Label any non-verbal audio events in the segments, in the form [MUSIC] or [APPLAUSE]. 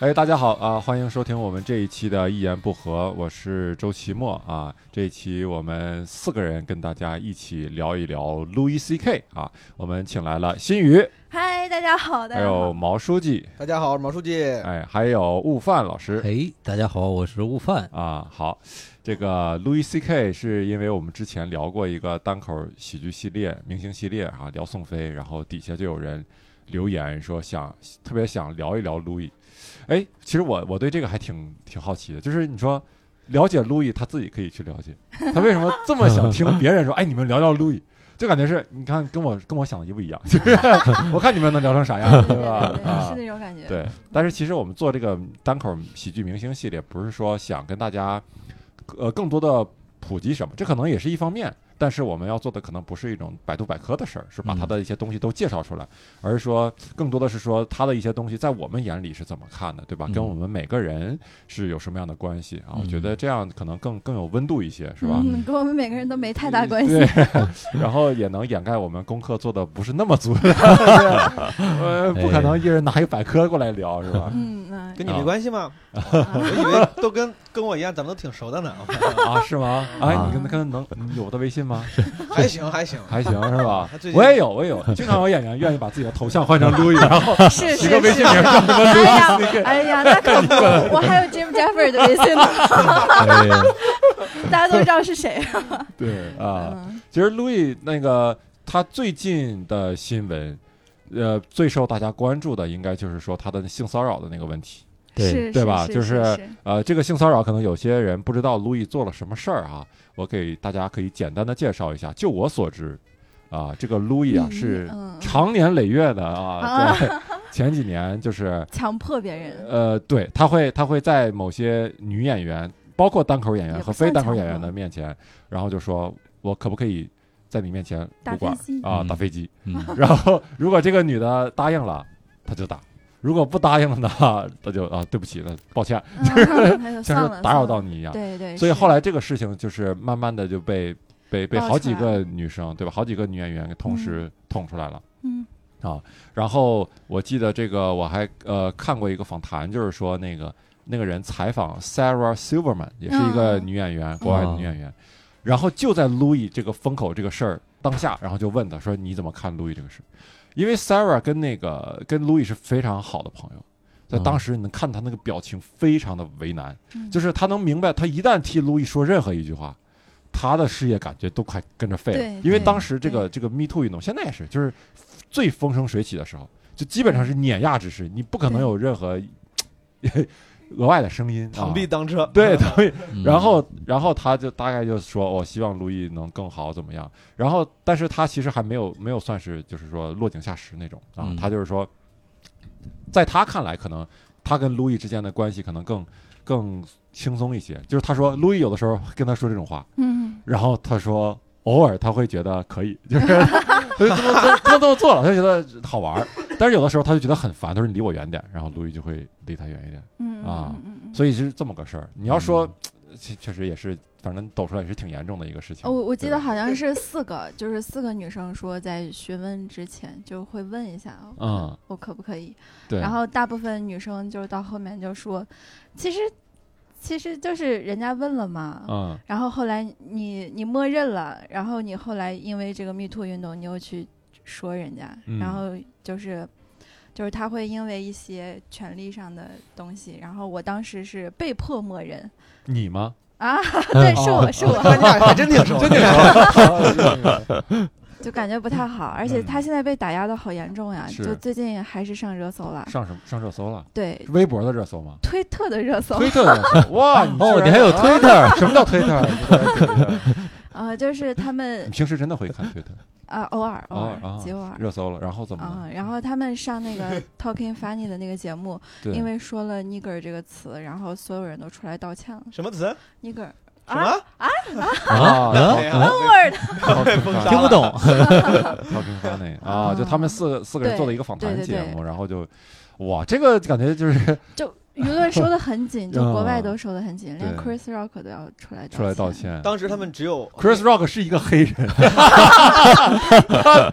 哎，大家好啊，欢迎收听我们这一期的《一言不合》，我是周奇墨啊。这一期我们四个人跟大家一起聊一聊 Louis C.K. 啊，我们请来了新宇，嗨，大家好，大还有。毛书记，大家好，我是毛书记。哎，还有悟饭老师哎，大家好，我是悟饭。啊。好，这个 Louis C.K. 是因为我们之前聊过一个单口喜剧系列、明星系列啊，聊宋飞，然后底下就有人留言说想特别想聊一聊 Louis。哎，其实我我对这个还挺挺好奇的，就是你说了解 Louis，他自己可以去了解，[LAUGHS] 他为什么这么想听别人说？哎，你们聊聊 Louis，就感觉是你看跟我跟我想的一不一样，就 [LAUGHS] 是我看你们能聊成啥样，对对吧？对对，啊是，那种感觉。对，但是其实我们做这个单口喜剧明星系列，不是说想跟大家呃更多的普及什么，这可能也是一方面。但是我们要做的可能不是一种百度百科的事儿，是把嗯他的一些东西都介绍出来，而是说更多的是说它的一些东西在我们眼里是怎么看的，对吧？嗯跟我们每个人是有什么样的关系啊？我觉嗯得这样可能更更有温度一些，是吧？嗯，跟我们每个人都没太大关系。对，[LAUGHS] 然后也能掩盖我们功课做的不是那么足的，[LAUGHS] 呃，不可能一人拿一百科过来聊，是吧？嗯嗯，跟你啊没关系吗？[LAUGHS] 啊我以为都跟跟我一样，咱们都挺熟的呢。[LAUGHS] 啊，是吗？[LAUGHS] 哎，啊你跟他跟他能有我的微信吗？还 [LAUGHS] 行还行，还行是吧我也有，我也有，经常有演员愿意把自己的头像换成 Louis，然后是一个是是。微信名叫什么哎 Louis 呀 CK。哎呀，那可不，我还有 Jim Jeffrey 的微信呢，哎呀，大家都知道是谁。对啊，嗯其实 Louis 那个他最近的新闻，呃，最受大家关注的应该就是说他的性骚扰的那个问题。对是对吧就是是呃，这个性骚扰可能有些人不知道路易做了什么事儿啊，我给大家可以简单的介绍一下。就我所知，啊，这个路易啊嗯是嗯常年累月的啊，[LAUGHS] 前几年就是 [LAUGHS] 强迫别人。呃，对，他会他会在某些女演员，包括单口演员和非单口演员的面前，然后就说我可不可以在你面前打撸管飞机啊，嗯打飞机。嗯，[LAUGHS] 然后如果这个女的答应了，他就打；如果不答应了呢，那就啊，对不起，那抱歉，像 [LAUGHS] 是打扰到。你一样。对对。所以后来这个事情就是慢慢的就被被被好几个女生对吧，好几个女演员给同时捅出来了。嗯啊然后我记得这个我还呃看过一个访谈，就是说那个那个人采访 Sarah Silverman，也是一个嗯女演员，国外的女演员。然后就在 Louis 这个风口这个事儿当下，然后就问他说：“你怎么看 Louis 这个事？”因为 Sarah 跟那个跟 Louis 是非常好的朋友，在嗯。当时你能看他那个表情非常的为难，嗯。就是他能明白，他一旦替 Louis 说任何一句话，他的事业感觉都快跟着废了。因为当时这个这个 Me Too 运动，现在也是，就是最风生水起的时候，就基本上是碾压之势，你不可能有任何额外的声音。螳啊臂当车。对 [LAUGHS] 然后然后他就大概就说，我希望路易能更好怎么样？然后，但是他其实还没有没有算是就是说落井下石那种啊，嗯他就是说，在他看来，可能他跟路易之间的关系可能更更轻松一些。就是他说，路易有的时候跟他说这种话，嗯，然后他说偶尔他会觉得可以，就是 [LAUGHS] 他就这么这他这么做了，他就觉得好玩儿。但是有的时候他就觉得很烦，他说你离我远点，然后路易就会离他远一点。嗯啊所以是这么个事儿。你要说，确确实也是，反正抖出来也是挺严重的一个事情。哦，我我记得好像是四个，就是四个女生说在询问之前就会问一下，嗯，我可不可以？对，然后大部分女生就是到后面就说，其实其实就是人家问了嘛，嗯然后后来你你默认了，然后你后来因为这个 Me Too 运动，你又去说人家，嗯然后就是。就是他会因为一些权利上的东西，然后我当时是被迫默认你吗？啊，[LAUGHS] 对，[LAUGHS] 是我是我，那 [LAUGHS] 你俩还真挺熟，真挺熟。就感觉不太好，而且嗯他现在被打压的好严重呀，是就最近还是上热搜了，上什么上热搜了？对，微博的热搜吗？推特的热搜，推特的热搜？哇，[LAUGHS] 哦，你还有推特？什么叫推特？你居然推特呃，就是他们你平时真的会看推特啊，偶尔偶尔偶尔啊极偶尔热搜了，然后怎么然后他们上那个 [LAUGHS] Talking Funny 的那个节目，因为说了 nigger 这个词，然后所有人都出来道歉了。什么词？nigger 什么？啊？啊，哎呀 word，听听不懂。超 [LAUGHS] 平发那啊，就他们四个四个人对做了一个访谈节对目，然后就哇，这个感觉就是 [LAUGHS] 就舆论收的很紧，就国外嗯。都收的很紧，连对。Chris Rock 都要出来出来道歉。歉。当时他们只有 Chris Rock 是一个黑人，[LAUGHS]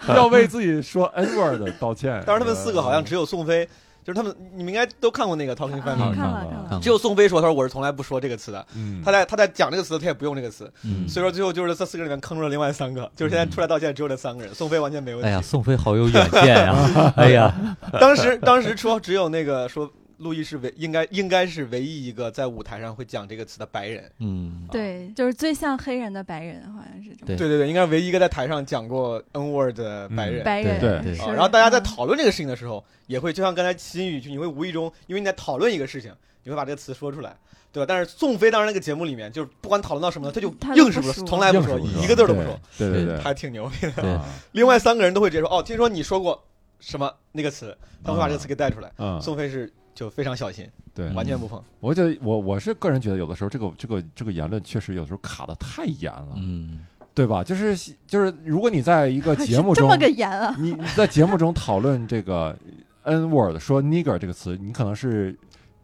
他要为自己说 N word 道歉。当时他们四个好像只有宋飞就是他们你们应该都看过那个 Talking 啊 Family，、看了看了看了，看只有宋飞说，他说我是从来不说这个词的，嗯，他在他在讲这个词，他也不用这个词，嗯，所以说最后就是这四个人里面坑住了另外三个，就是现在出来道歉只有这三个人，宋飞完全没问题。哎呀，宋飞好有远见呀！[LAUGHS] 哎呀，当时当时说只有那个说路易是唯应该应该是唯一一个在舞台上会讲这个词的白人，嗯，对，就是最像黑人的白人，好像是这么。对。对对对，应该是唯一一个在台上讲过 N word 的白人。白人，对对。然后大家在嗯讨论这个事情的时候，也会就像刚才新宇，就你会无意中，因为你在讨论一个事情，你会把这个词说出来，对吧？但是宋飞当时那个节目里面，就是不管讨论到什么，他就硬是不说，从来不说，一个字都不说，对对对还挺牛逼的。[LAUGHS] 另外三个人都会直接说，哦，听说你说过什么那个词，他会把这个词给带出来。嗯，宋飞是就非常小心，对，完全不碰。我觉得我我是个人觉得，有的时候这个这个这个言论确实有时候卡的太严了，嗯，对吧？就是就是，如果你在一个 [LAUGHS] 节目中这么，个严啊，你你在节目中讨论这个 N word 说 nigger 这个词，你可能是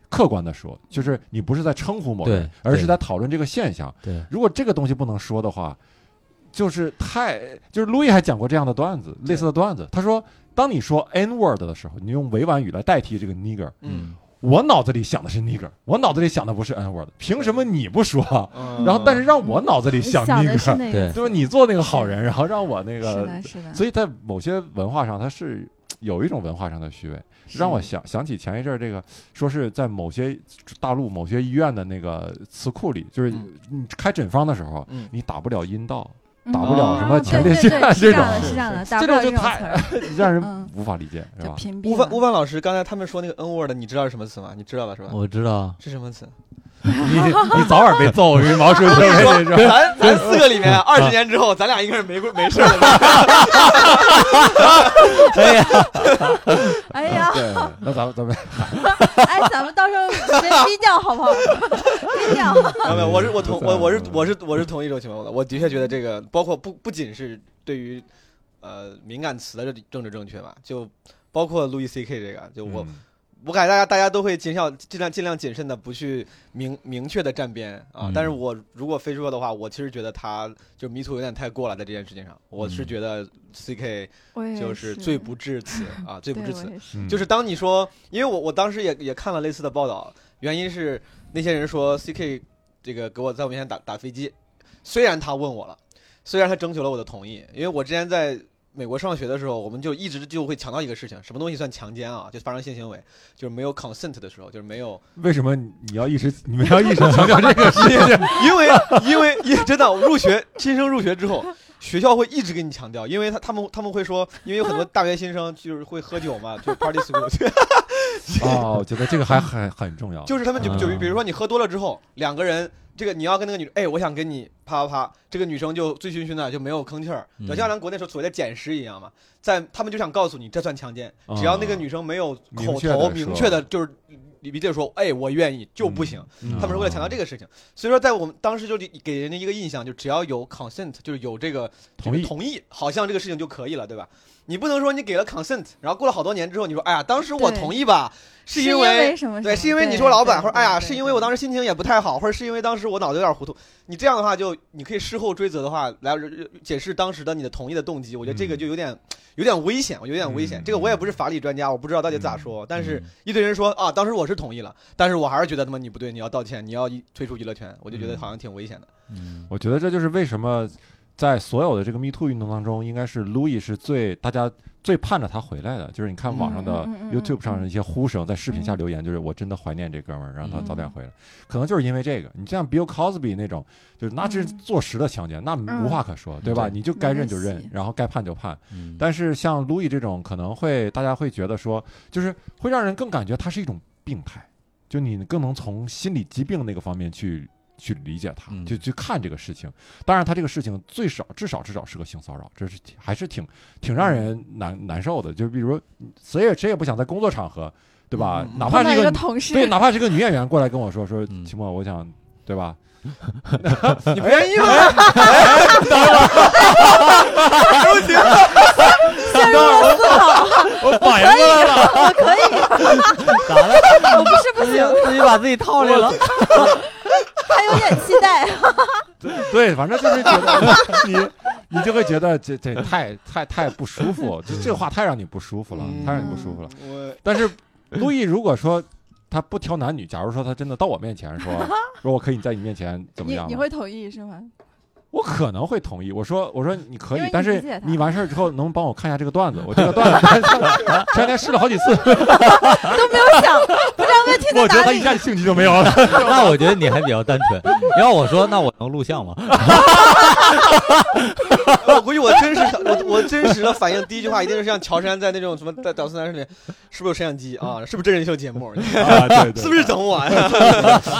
客观的说，就是你不是在称呼某人，而是在讨论这个现象。对，如果这个东西不能说的话，就是太就是路易还讲过这样的段子，类似的段子。他说，当你说 N word 的时候，你用委婉语来代替这个 nigger，嗯，我脑子里想的是 nigger，我脑子里想的不是 N word，凭什么你不说？嗯。然后但是让我脑子里想 nigger，那对个，就是你做那个好人，然后让我那是个的，是的，所以在某些文化上，它是有一种文化上的虚伪，让我想想起前一阵儿这个，说是在某些大陆某些医院的那个词库里，就是嗯。你开诊方的时候，嗯。你打不了阴道，嗯打不了什么哦前列腺对对对是这种样的，是这样的，这种种就太，[LAUGHS] 让人嗯无法理解，是吧？悟饭屏蔽了悟饭老师刚才他们说那个 N word，你知道是什么词吗？你知道吧是吧？我知道，是什么词？[LAUGHS] 你你早晚被揍，羽毛说这说？咱咱四个里面，二十年之后，咱俩应该是没没事儿的。[LAUGHS] 哎呀，哎呀，对，那咱们咱们 [LAUGHS] 哎，咱们到时候直接逼掉好不好？低调，没有没有，我是我同嗯我我是我是我是同意这种情况的。我的确觉得这个，包括不不仅是对于呃敏感词的这政治正确吧，就包括路易 C K 这个，就我、嗯我感觉大家大家都会尽量尽量尽量谨慎的不去明明确的站边啊。嗯但是我如果非说的话，我其实觉得他就迷途有点太过了，在这件事情上，我是嗯觉得 C K 就是罪不至此啊，[LAUGHS] 罪不至此。就是当你说，因为我我当时也也看了类似的报道，原因是那些人说 C K 这个给我在我面前打打飞机，虽然他问我了，虽然他征求了我的同意，因为我之前在美国上学的时候，我们就一直就会强调一个事情，什么东西算强奸啊？就发生性行为，就是没有 consent 的时候，就是没有，为什么你要一直你们要一直强调这个事情？因为因为因为真的入学新生入学之后。学校会一直给你强调，因为他他们他们会说，因为有很多大学新生就是会喝酒嘛，就 party school，哦，我觉得这个还很很重要。就是他们就就比如说你喝多了之后，两个人，这个你要跟那个女，哎，我想跟你啪啪啪，这个女生就醉醺醺的就没有吭气儿，嗯。就像咱国内时候所谓的捡尸一样嘛，在他们就想告诉你这算强奸，只要那个女生没有口头明确的，就是理解说，哎，我愿意就不行。嗯。他们是为了强调这个事情，所以说在我们当时就给人家一个印象，就只要有 consent，就是有这个同意。同意，好像这个事情就可以了，对吧？你不能说你给了 consent，然后过了好多年之后，你说，哎呀，当时我同意吧，是因因为对，什么什么是因为你对说老板，或者哎呀，是因为我当时心情也不太好，或者是因为当时我脑子有点糊涂。你这样的话就，你可以事后追责的话来解释当时的你的同意的动机。我觉得这个嗯就有点有点危险，我有点危险。嗯这个我也不是法理专家，我不知道到底咋说。但是嗯一堆人说啊，当时我是同意了，但是我还是觉得他妈你不对，你要道歉，你要退出娱乐圈，我就觉得嗯好像挺危险的。嗯我觉得这就是为什么在所有的这个 Me Too 运动当中，应该是 Louis 是最大家最盼着他回来的。就是你看网上的 YouTube 上的一些呼声，在视频下留言，就是我真的怀念这哥们儿，让他早点回来。可能就是因为这个，你像 Bill Cosby 那种，就是那是嗯坐实的强奸，那嗯无话可说，对吧？你就该认就认然后该判就判。嗯但是像 Louis 这种，可能会大家会觉得说，就是会让人更感觉他是一种病态，就你更能从心理疾病那个方面去去理解他，嗯就去看这个事情。当然，他这个事情最少至少至少是个性骚扰，这是还是挺挺让人难难受的。就比如谁也谁也不想在工作场合，对吧？嗯哪怕是一个同事，对，哪怕是个女演员过来跟我说说，嗯秦墨，我想，对吧？[LAUGHS] 你不愿意吗？陷入了思考，我反应过来了，我可以，咋了？我不是不行，自己把自己套里了。还有点期待。对，反正就是觉得你，你就会觉得这这太太太不舒服，这这话太让你不舒服了，太让你不舒服了。我但是路易如果说他不挑男女，假如说他真的到我面前说 [LAUGHS] 说我可以在你面前怎么样？你你会同意是吗？我可能会同意。我说我说你可以但是你完事儿之后能帮我看一下这个段子？我这个 [LAUGHS] 段子前两天试了好几次，都没有想，不知道问题在哪里我觉得他一。下兴趣就没有了。[LAUGHS] 那我觉得你还比较单纯。要我说，那我能录像吗？[LAUGHS] 我估计我真实我我真实的反应，第一句话一定是像乔杉在那种什么在屌丝男士里，是不是有摄像机啊？是不是真人秀节目？啊，对对，是不是整我呀？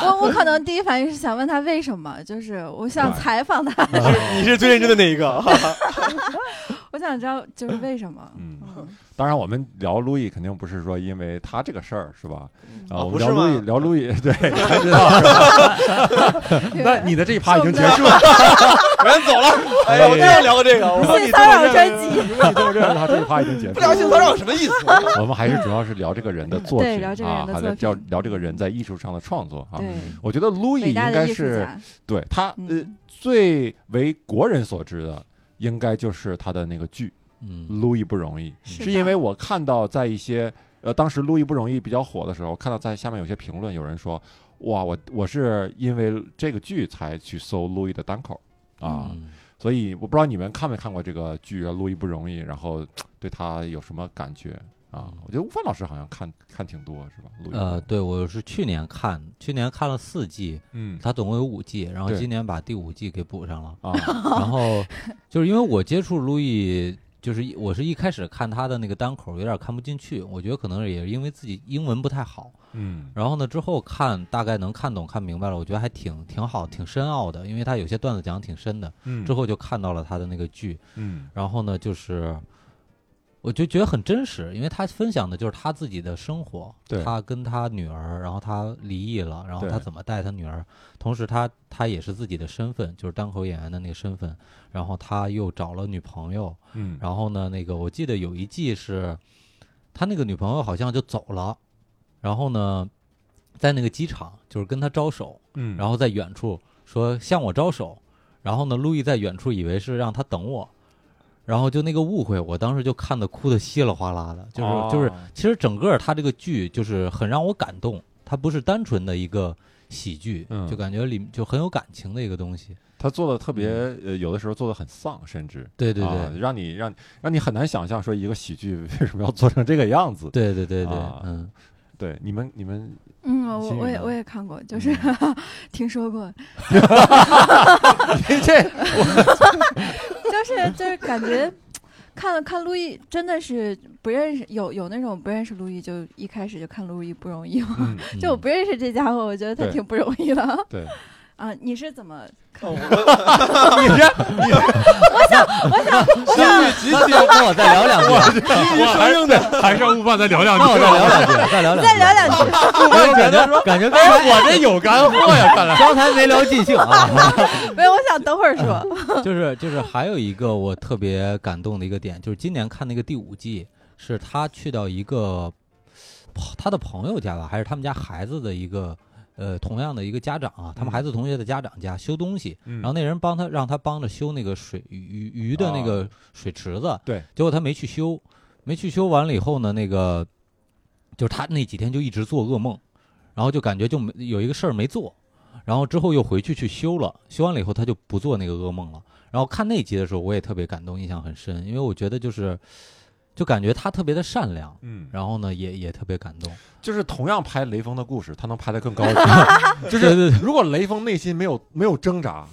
我我可能第一反应是想问他为什么，就是我想采访他，[LAUGHS] 你是最认真的那一个。[LAUGHS] 我想知道就是为什么。嗯嗯当然，我们聊路易肯定不是说因为他这个事儿，是吧？啊，哦我们聊路易，聊路易，[LAUGHS] 对，你还知道？那你的这一趴已经结束了。我先走了，哎呀，我就要聊这个。我说你性骚扰专辑，如果你这么认为，他这一趴已经结束不聊性骚了。扰什么意思？我们还是主要是聊这个人的作品对聊这个人啊，还在聊聊这个人在艺术上的创作啊。对，我觉得路易应该是，对他呃嗯最为国人所知的，应该就是他的那个剧嗯《路易不容易》，是是因为我看到在一些呃当时《路易不容易》比较火的时候，看到在下面有些评论，有人说哇，我我是因为这个剧才去搜路易的单口啊，嗯。所以我不知道你们看没看过这个剧《路易不容易》，然后对他有什么感觉啊？我觉得吴凡老师好像看看挺多是吧？呃，对，我是去年看，去年看了四季，嗯它总共有五季，然后今年把第五季给补上了。啊 [LAUGHS] 然后就是因为我接触路易，就是我是一开始看他的那个单口有点看不进去，我觉得可能也是因为自己英文不太好。嗯然后呢，之后看大概能看懂、看明白了，我觉得还挺挺好、挺深奥的，因为他有些段子讲得挺深的。嗯之后就看到了他的那个剧，嗯然后呢，就是我就觉得很真实，因为他分享的就是他自己的生活，他跟他女儿，然后他离异了，然后他怎么带他女儿，同时他他也是自己的身份，就是单口演员的那个身份，然后他又找了女朋友，嗯，然后呢，那个我记得有一季是，他那个女朋友好像就走了，然后呢，在那个机场就是跟他招手，嗯，然后在远处说向我招手，然后呢，路易在远处以为是让他等我，然后就那个误会，我当时就看的哭的稀里哗啦的，就是、就是，哦其实整个他这个剧就是很让我感动，它不是单纯的一个喜剧，嗯就感觉里就很有感情的一个东西。他做的特别呃，有的时候做的很丧，甚至。对对对、啊，让你让让你很难想象说一个喜剧为什么要做成这个样子。对对对对，啊嗯，对，你们你们嗯，我我也我也看过，就是 [LAUGHS] 听说过，[LAUGHS] 这 [LAUGHS] 就是就是感觉看了看路易，真的是不认识，有有那种不认识路易就一开始就看路易不容易就我不认识这家伙，我觉得他挺不容易的。对，啊。你是怎么看哦的？[LAUGHS] 我你这那那那我再聊两句，我还是得还是让悟饭再聊两句。再聊两句，再聊两句，再聊两句，我感觉感觉刚哎，才我这有干货呀，看来。[LAUGHS] 刚才没聊尽兴啊。[LAUGHS] 没有，我想等会儿说。就是就是还有一个我特别感动的一个点，就是今年看那个第五季，是他去到一个他的朋友家吧，还是他们家孩子的一个呃同样的一个家长啊，他们嗯。孩子同学的家长家修东西，然然后那人帮他让他帮着修那个水鱼鱼鱼的那个水池子，对，结果他没去修，没去修完了以后呢，那个就是他那几天就一直做噩梦，然后就感觉就没有一个事儿没做，然后之后又回去去修了，修完了以后他就不做那个噩梦了。然后看那集的时候，我也特别感动，印象很深，因为我觉得就是就感觉他特别的善良，嗯，然后呢也也特别感动。就是同样拍雷锋的故事，他能拍得更高 [LAUGHS] 级。[LAUGHS] 就对对是如果雷锋内心没有没有挣扎，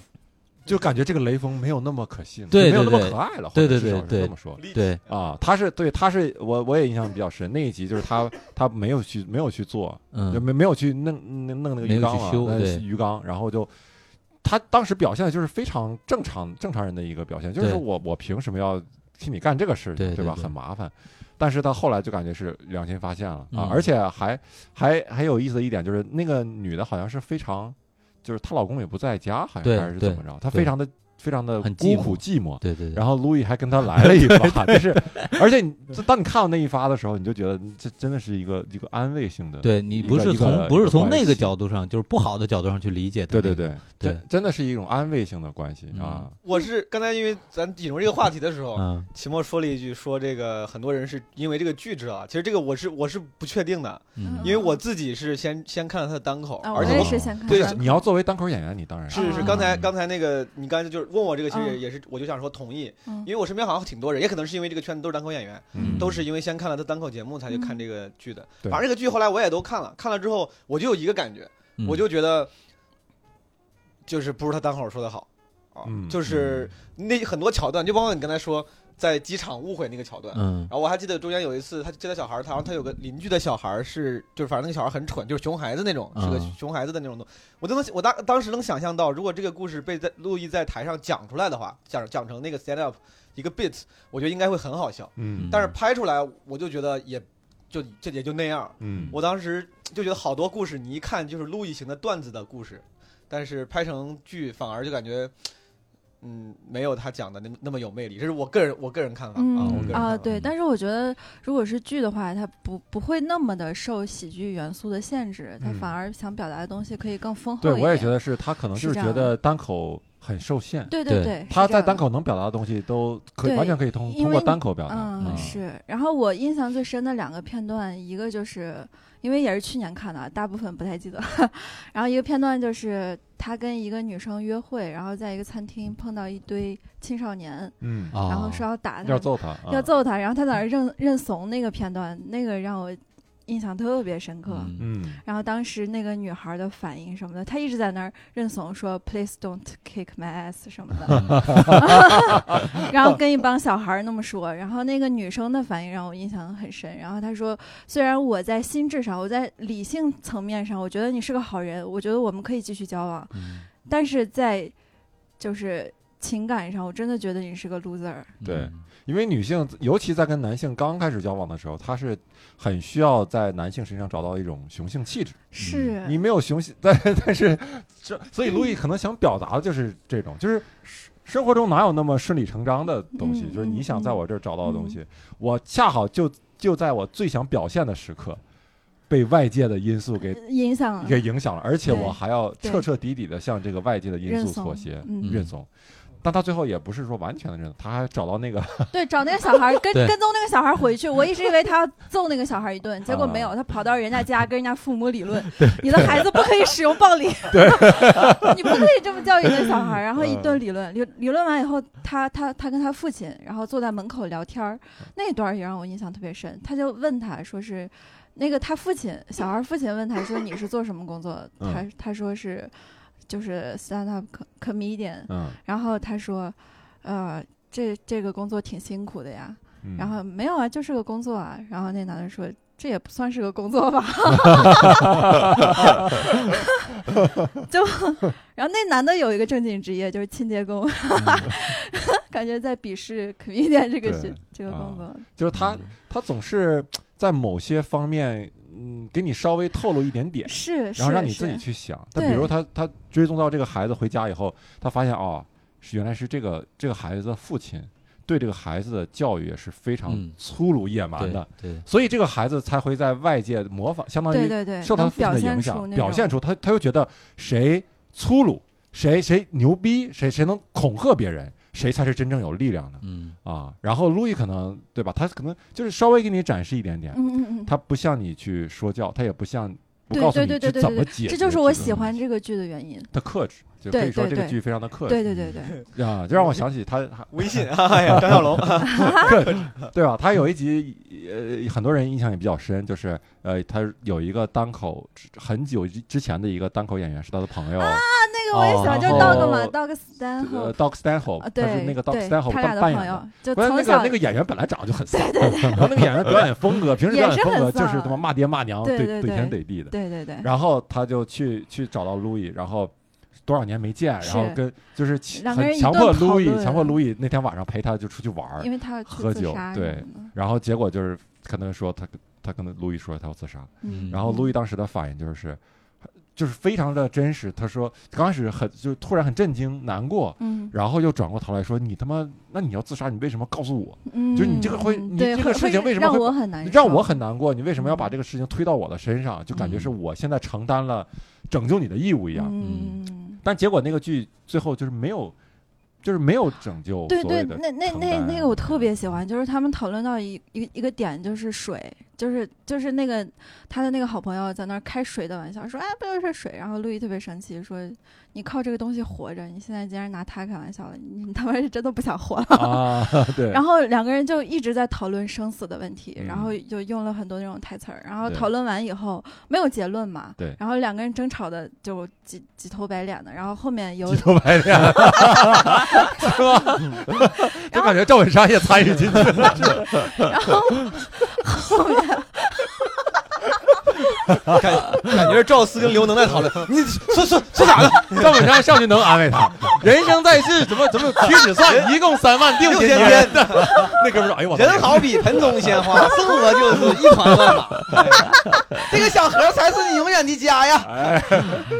就感觉这个雷锋没有那么可信，没有那么可爱了。对或者至少是对对对这么说。对，啊，他是对，他是我我也印象比较深。那一集就是他他没有去没有去做，就嗯，没没有去弄弄弄那个鱼缸嘛，鱼缸，然后就他当时表现的就是非常正常正常人的一个表现，就是说我我凭什么要替你干这个事情，吧？对对对很麻烦。但是到后来就感觉是良心发现了啊，嗯而且还还还有意思的一点就是那个女的好像是非常，就是她老公也不在家，好像还是怎么着，她非常的非常的孤很孤苦寂寞。对对对，然后路易还跟他 [LAUGHS] 来了一发，就是，[LAUGHS] 而且你当你看到那一发的时候，你就觉得这真的是一个一个安慰性的，对你不是从不是从那个角度上，就是不好的角度上去理解它对对。对，对真真的是一种安慰性的关系嗯啊。我是刚才因为咱引入这个话题的时候，嗯齐墨说了一句，说这个很多人是因为这个剧知道，其实这个我是我是不确定的，嗯，因为我自己是先先看了他的单口，啊，而且我也是先看对你要作为单口演员，你当然是是啊刚才刚才那个你刚才就是问我这个，其实嗯。也是我就想说同意，嗯。因为我身边好像挺多人，也可能是因为这个圈子都是单口演员，嗯。都是因为先看了他单口节目才去看嗯这个剧的。对。反正这个剧后来我也都看了，看了之后我就有一个感觉，嗯。我就觉得就是不如他单口说的好啊，嗯。就是那很多桥段，就包括你刚才说在机场误会那个桥段。嗯然后我还记得中间有一次，他接他小孩儿，他然后他有个邻居的小孩儿是，就是反正那个小孩很蠢，就是熊孩子那种，是个嗯熊孩子的那种东我都能，我当当时能想象到，如果这个故事被在路易在台上讲出来的话，讲讲成那个 stand up 一个 bit，我觉得应该会很好笑。嗯但是拍出来，我就觉得也就这也就那样。嗯，我当时就觉得好多故事，你一看就是路易型的段子的故事，但是拍成剧反而就感觉，嗯，没有他讲的那么那么有魅力。这是我个人我个人看法啊，嗯啊，对，但是我觉得，如果是剧的话，它不不会那么的受喜剧元素的限制，它嗯反而想表达的东西可以更丰厚对一点。我也觉得是他可能就是觉得单口很受限，对对对，他在单口能表达的东西都可以完全可以通通过单口表达。嗯，嗯是。然后我印象最深的两个片段，一个就是因为也是去年看的，大部分不太记得。[LAUGHS] 然后一个片段就是他跟一个女生约会，然后在一个餐厅碰到一堆青少年，嗯，啊，然后说要打他，要揍他，啊要揍他，然后他在那儿认认怂那个片段，那个让我印象特别深刻。嗯嗯然后当时那个女孩的反应什么的，她一直在那儿认怂说 “Please don't kick my ass” 什么的，[LAUGHS] 然后跟一帮小孩儿那么说。然后那个女生的反应让我印象很深。然后她说：“虽然我在心智上，我在理性层面上，我觉得你是个好人，我觉得我们可以继续交往，嗯但是在就是情感上，我真的觉得你是个 loser。对嗯因为女性，尤其在跟男性刚开始交往的时候，她是很需要在男性身上找到一种雄性气质。是，你没有雄性，但 [LAUGHS] 但是这，所以路易可能想表达的就是这种，就是生生活中哪有那么顺理成章的东西？嗯就是你想在我这儿找到的东嗯西，我恰好就就在我最想表现的时刻，被外界的因素给影响给影响了，而且我还要彻彻底底的向这个外界的因素妥协、嗯，认怂。但他最后也不是说完全的认，他还找到那个 [LAUGHS] 对，找那个小孩儿跟 [LAUGHS] 跟踪那个小孩儿回去，我一直以为他要揍那个小孩儿一顿，结果没啊有，他跑到人家家 [LAUGHS] 跟人家父母理论，你的孩子不可以使用暴力，你不可以这么教育你的小孩儿，然后一顿理论，理理论完以后，他他他跟他父亲，然后坐在门口聊天儿，那段儿也让我印象特别深，他就问他说是。那个他父亲，小孩儿父亲问他说：“你是做什么工作？”嗯他他说是，就是 stand up co- comedian。嗯，然后他说，呃，这这个工作挺辛苦的呀。嗯然后没有啊，就是个工作啊。然后那男的说，这也不算是个工作吧。[LAUGHS] 就，然后那男的有一个正经职业，就是清洁工，[LAUGHS] 感觉在鄙视 comedian 这个对是这个啊工作。就是他他总是在某些方面，嗯，给你稍微透露一点点，是，然后让你自己去想。但比如他他追踪到这个孩子回家以后，他发现哦，是原来是这个这个孩子的父亲对这个孩子的教育也是非常嗯。粗鲁野蛮对的，对，所以这个孩子才会在外界模仿，相当于对对对，受他父亲的影响，表现出他他又觉得谁粗鲁，谁谁牛逼，谁谁能恐吓别人，谁才是真正有力量的嗯。啊。然后路易可能对吧？他可能就是稍微给你展示一点点，嗯嗯嗯，他不向你去说教，他也不像不对告诉你去对对对对对怎么解决这就是我喜欢这个剧的原因。他克制，就对可以说这个剧非常的克制。对对对对，[LAUGHS] 啊，就让我想起他微信，哎呀，张小龙，[LAUGHS] 克制对吧？他有一集，呃，很多人印象也比较深，就是呃，他有一个单口，很久之之前的一个单口演员是他的朋友，那个我也喜欢，哦就是然 Dog，Dog 呃 Stanhope。，Doc Stanhope，啊，他是对，那个他俩扮扮演的关键那从小个那个演员本来长得就很 [LAUGHS] 丧，然后那个演员表演风格，平时表演风格就是他妈骂爹骂娘，对怼天怼地的。对对对，然后他就去去找到 Louis，，然后多少年没见，然后跟就是很强迫顿讨路易，论强迫路易那天晚上陪他就出去玩儿因，为他喝酒对然后结果就是可能说他他跟路易说他要自杀，嗯，然后路易当时的反应就是，就是非常的真实。他说刚开始很就突然很震惊难过，嗯然后又转过头来说你他妈那你要自杀，你为什么告诉我？嗯，就是你这个会你这个事情为什么会我很难受，让我很难过，你为什么要把嗯这个事情推到我的身上？就感觉嗯是我现在承担了拯救你的义务一样。嗯，但结果那个剧最后就是没有，就是没有拯救对对，那那那那个我特别喜欢，就是他们讨论到一一个点，就是水，就是就是那个他的那个好朋友在那儿开水的玩笑，说哎不就是水，然后路易特别生气，说你靠这个东西活着，你现在竟然拿它开玩笑了，你你他妈是真的不想活了。啊，[LAUGHS] 对，然后两个人就一直在讨论生死的问题，嗯然后就用了很多那种台词儿。然后讨论完以后没有结论嘛，对然后两个人争吵的就几几头白脸的。然后后面有几头白脸，[LAUGHS] [LAUGHS] 是吧？就感觉赵本山也参与进去了，然后后面感感觉是赵四跟刘能在讨论，你说说说咋的？赵本山上去能安慰他，[LAUGHS] 人生在世怎么怎么屈指算，一共三万定六天千天，[LAUGHS] 那哥们儿说，哎呦我操人好比盆中鲜花，[LAUGHS] 生活就是一团乱麻。哎这个小盒才是你永远的家呀！哎，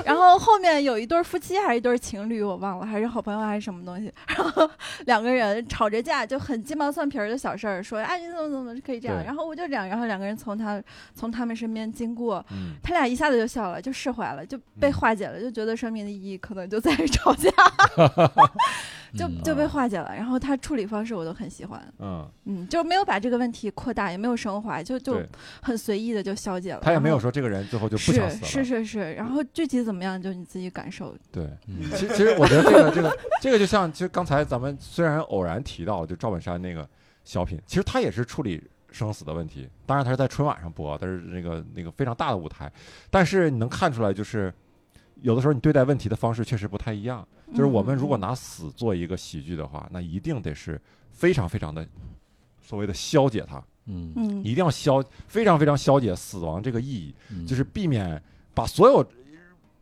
然后后面有一对夫妻还是一对情侣，我忘了，还是好朋友还是什么东西。然后两个人吵着架，就很鸡毛蒜皮的小事儿，说哎你怎么怎么可以这样，然后我就这样，然后两个人从他从他们身边经过，嗯，他俩一下子就笑了，就释怀了，就被化解了，就觉得生命的意义可能就在于吵架，[LAUGHS] 就嗯就被化解了。然后他处理方式我都很喜欢，嗯，嗯，就没有把这个问题扩大，也没有升华，就就，很随意的就消解了。他也没有说这个人最后就不想死了，是是是是，然后具体怎么样就你自己感受。对。嗯其实，其实我觉得这个这个这个就像，其实刚才咱们虽然偶然提到，就赵本山那个小品，其实他也是处理生死的问题。当然，他是在春晚上播，但是那个那个非常大的舞台，但是你能看出来，就是有的时候你对待问题的方式确实不太一样。就是我们如果嗯拿死做一个喜剧的话，那一定得是非常非常的所谓的消解它，嗯。嗯。一定要消非常非常消解死亡这个意义，嗯。就是避免把所有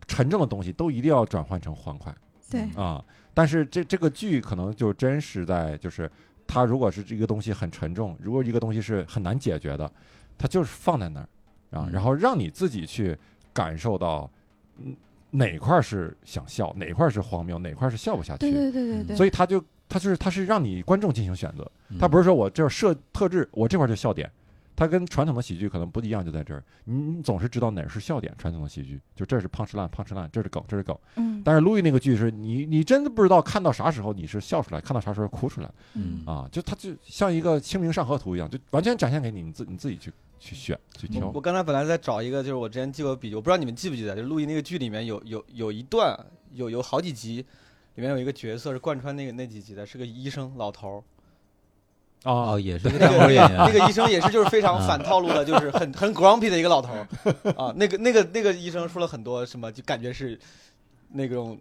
沉重的东西都一定要转换成欢快。对。啊，但是这这个剧可能就真实在就是，它如果是这个东西很沉重，如果一个东西是很难解决的，它就是放在那儿啊，嗯。然后让你自己去感受到，嗯，哪块儿是想笑，哪块儿是荒谬，哪块儿是笑不下去。对对对对对，所以他就他就是他是让你观众进行选择，嗯他不是说我这儿设特质，我这块儿就笑点。它跟传统的喜剧可能不一样，就在这儿，你你总是知道哪儿是笑点。传统的喜剧就这是 punch line punch line，这是梗，这是梗。嗯但是路易那个剧是你你真的不知道看到啥时候你是笑出来，看到啥时候哭出来嗯啊！就它就像一个清明上河图一样，就完全展现给你，你自你自己去去选去挑我。刚才本来在找一个，就是我之前记过笔记，我不知道你们记不记得，就是录音那个剧里面有有有一段有有好几集，里面有一个角色是贯穿那个那几集的，是个医生老头儿。啊哦，也是个那个演员，[LAUGHS] 那个医生也是就是非常反套路的，就是很很 grumpy 的一个老头儿啊。那个那个那个医生说了很多什么，就感觉是那种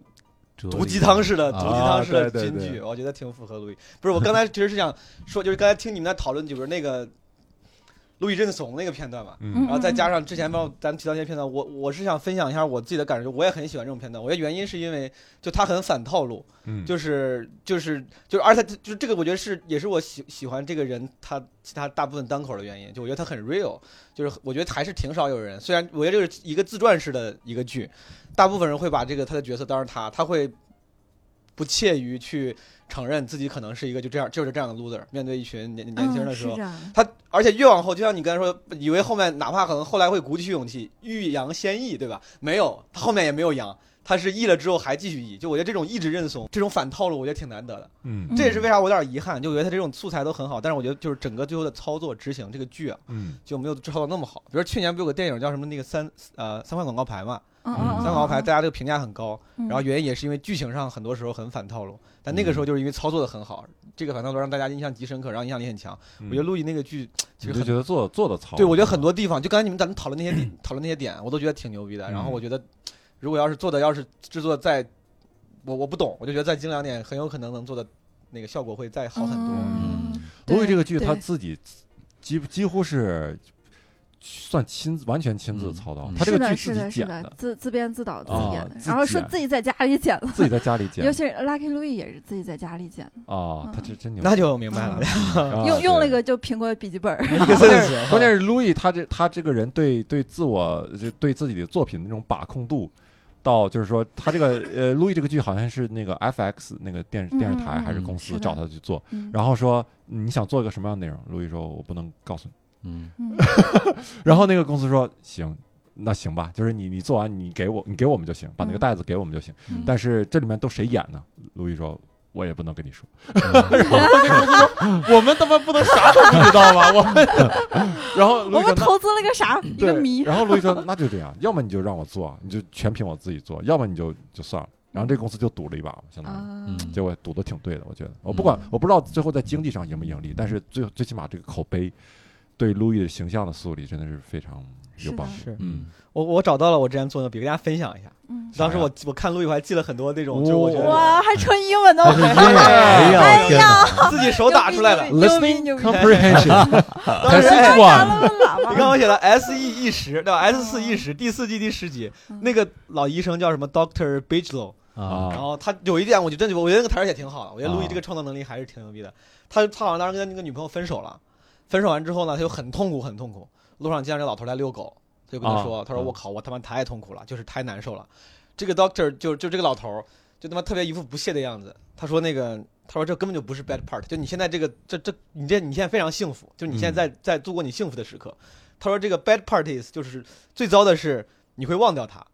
毒鸡汤式的啊毒鸡汤式的对对金句，对我觉得挺符合路易。不是，我刚才其实是想说，就是刚才听你们在讨论，就是那个路易认怂那个片段嘛。嗯然后再加上之前包括咱们提到那些片段，我我是想分享一下我自己的感受，我也很喜欢这种片段。我觉得原因是因为就他很反套路，嗯，就是就是就是，而且他就是这个，我觉得是也是我喜喜欢这个人他其他大部分单口的原因。就我觉得他很 real，就是我觉得还是挺少有人，虽然我觉得这是一个自传式的一个剧，大部分人会把这个他的角色当成他，他会不怯于去承认自己可能是一个就这样就是这样的 loser，面对一群年年轻人的时候他而且越往后，就像你刚才说，以为后面哪怕可能后来会鼓起勇气，欲扬先抑，对吧？没有，他后面也没有扬，他是抑了之后还继续抑。就我觉得这种一直认怂，这种反套路，我觉得挺难得的。嗯这也是为啥我有点遗憾，就我觉得他这种素材都很好，但是我觉得就是整个最后的操作执行这个剧啊，嗯就没有操作那么好。比如去年不有个电影叫什么那个三呃三块广告牌嘛，三块广告牌大家这个评价很高，嗯然后原因也是因为剧情上很多时候很反套路，但那个时候就是因为操作的很好，这个反套路让大家印象极深刻，然后影响力很强。嗯我觉得陆毅那个剧其实很你就觉得做做的糙，对，我觉得很多地方，就刚才你们咱们讨论那些点，[CLEARS THROAT] 讨论那些点，我都觉得挺牛逼的。然后嗯我觉得，如果要是做的，要是制作再，我我不懂，我就觉得再精良点，很有可能能做的那个效果会再好很多。嗯路易这个剧他自己几几乎是算亲自完全亲自嗯操刀嗯，是的，他这个剧自是的，是的己剪的，，自自编自导自啊演的，自然后说自己在家里剪 [LAUGHS] 了，自己在家里剪尤其是 Lucky Louis 也是自己在家里剪的，啊，他这真牛，那就明白了，啊用用了一个就苹果笔记本 [LAUGHS] [LAUGHS] 关键是路易他这他这个人对对自我就对自己的作品那种把控度到就是说他这个呃 Louis 这个剧好像是那个 FX 那个电视电视台嗯还是公司找他去做，嗯然后说你想做一个什么样的内容？，Louis 说我不能告诉你。嗯嗯 [LAUGHS] 然后那个公司说行，那行吧，就是你你做完你给我你给我们就行，把那个嗯袋子给我们就行。嗯但是这里面都谁演呢？路易说。我也不能跟你说，嗯 [LAUGHS] 我们他妈不能啥都不知道吧？我们，[LAUGHS] 然后我们投资了个啥？一个对，谜。然后路易说那就这样，要么你就让我做，你就全凭我自己做，要么你就就算了。然后这个公司就赌了一把嘛，相当于。结果赌的挺对的，我觉得。我不管，嗯我不知道最后在经济上盈不盈利，但是最最起码这个口碑对路易的形象的树立真的是非常有帮助。是。嗯，我我找到了我之前做的笔，给大家分享一下。嗯，当时我我看路易我还记了很多那种，就是我觉得哇，还纯英文的，哎呀，哎天哪！自己手打出来的。Listening comprehension [LAUGHS] 当时 test 打 one 了你看我写的 S E 一十对吧？S 四一十第四季第十集，嗯。那个老医生叫什么？Doctor Bigelow，啊。然后他有一点我就真的我觉得那个台词也挺好的，我觉得路易啊。这个创造能力还是挺牛逼的。他他好像当时跟那个女朋友分手了，分手完之后呢，他就很痛苦很痛苦。路上见到这老头来遛狗，他就跟他说：“他说我靠，我他妈太痛苦了，就是太难受了。”这个 Doctor 就就这个老头儿就他妈特别一副不屑的样子。他说那个他说这根本就不是 bad part，就你现在这个这这你这你现在非常幸福，就是你现在在在度过你幸福的时刻。他说这个 bad part is 就是最糟的是你会忘掉他。